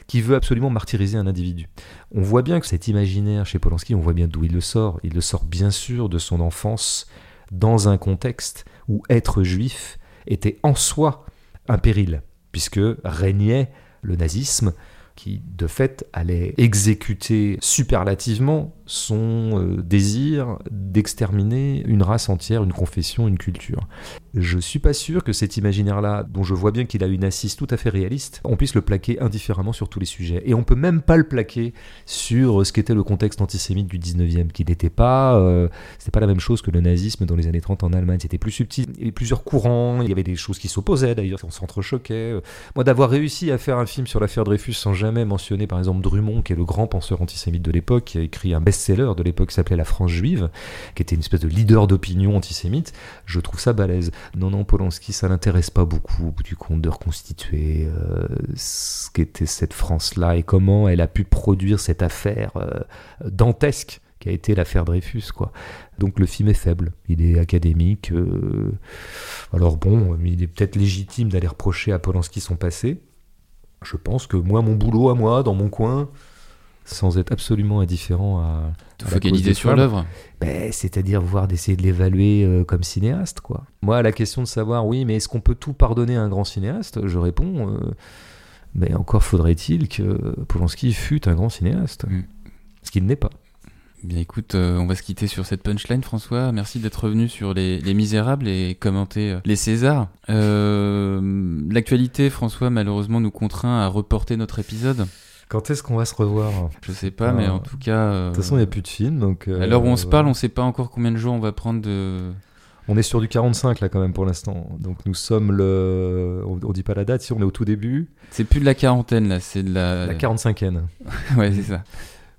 qui veut absolument martyriser un individu. On voit bien que cet imaginaire chez Polanski, on voit bien d'où il le sort. Il le sort bien sûr de son enfance dans un contexte où être juif était en soi un péril, puisque régnait le nazisme, qui de fait allait exécuter superlativement son euh, désir d'exterminer une race entière, une confession, une culture. Je suis pas sûr que cet imaginaire-là, dont je vois bien qu'il a une assise tout à fait réaliste, on puisse le plaquer indifféremment sur tous les sujets. Et on peut même pas le plaquer sur ce qu'était le contexte antisémite du 19e, qui n'était pas, euh, c'était pas la même chose que le nazisme dans les années 30 en Allemagne. C'était plus subtil. Il y avait plusieurs courants, il y avait des choses qui s'opposaient d'ailleurs, on s'entrechoquait. Moi, d'avoir réussi à faire un film sur l'affaire Dreyfus sans jamais mentionner par exemple Drummond, qui est le grand penseur antisémite de l'époque, qui a écrit un best-seller de l'époque qui s'appelait La France juive, qui était une espèce de leader d'opinion antisémite, je trouve ça balèze. Non, non, Polanski, ça l'intéresse pas beaucoup, au bout du compte, de reconstituer euh, ce qu'était cette France-là et comment elle a pu produire cette affaire euh, dantesque qui a été l'affaire Dreyfus, quoi. Donc le film est faible, il est académique. Euh, alors bon, il est peut-être légitime d'aller reprocher à Polanski son passé. Je pense que moi, mon boulot à moi, dans mon coin, sans être absolument indifférent à. Te focaliser sur l'œuvre ben, C'est-à-dire voir d'essayer de l'évaluer euh, comme cinéaste, quoi. Moi, à la question de savoir, oui, mais est-ce qu'on peut tout pardonner à un grand cinéaste? Je réponds, euh, mais encore faudrait-il que Polanski fût un grand cinéaste. Mm. Ce qu'il n'est pas. Bien écoute, euh, on va se quitter sur cette punchline, François. Merci d'être revenu sur les, les, Misérables et commenter les Césars. L'actualité, François, malheureusement, nous contraint à reporter notre épisode. Quand est-ce qu'on va se revoir Je sais pas, mais en tout cas. De toute façon, il n'y a plus de film. Donc, à l'heure où on se parle, on sait pas encore combien de jours on va prendre de. On est sur du 45 là quand même pour l'instant. Donc nous sommes le. On, dit pas la date, si on est au tout début. C'est plus de la quarantaine là, c'est de la. La 45e. ouais, c'est ça.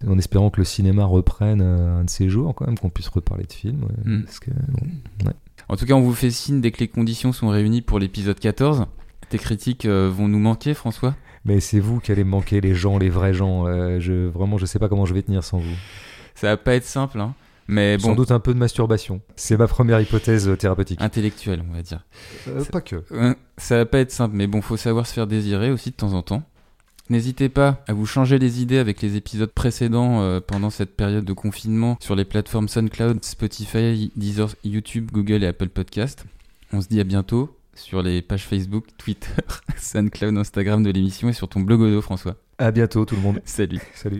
En espérant que le cinéma reprenne un de ces jours quand même, qu'on puisse reparler de films. Hmm. En tout cas, on vous fait signe dès que les conditions sont réunies pour l'épisode 14. Tes critiques euh, vont nous manquer, François? Mais c'est vous qui allez me manquer, les gens, les vrais gens. Euh, je, vraiment, je sais pas comment je vais tenir sans vous. Ça va pas être simple, hein. Mais bon. Sans doute un peu de masturbation. C'est ma première hypothèse euh, thérapeutique. Intellectuelle, on va dire. Euh, pas que. ça va pas être simple, mais bon, faut savoir se faire désirer aussi de temps en temps. N'hésitez pas à vous changer les idées avec les épisodes précédents euh, pendant cette période de confinement sur les plateformes SoundCloud, Spotify, Deezer, YouTube, Google et Apple Podcast. On se dit à bientôt sur les pages Facebook, Twitter, SoundCloud, Instagram de l'émission et sur ton blog Odo, François. À bientôt tout le monde. Salut. Salut.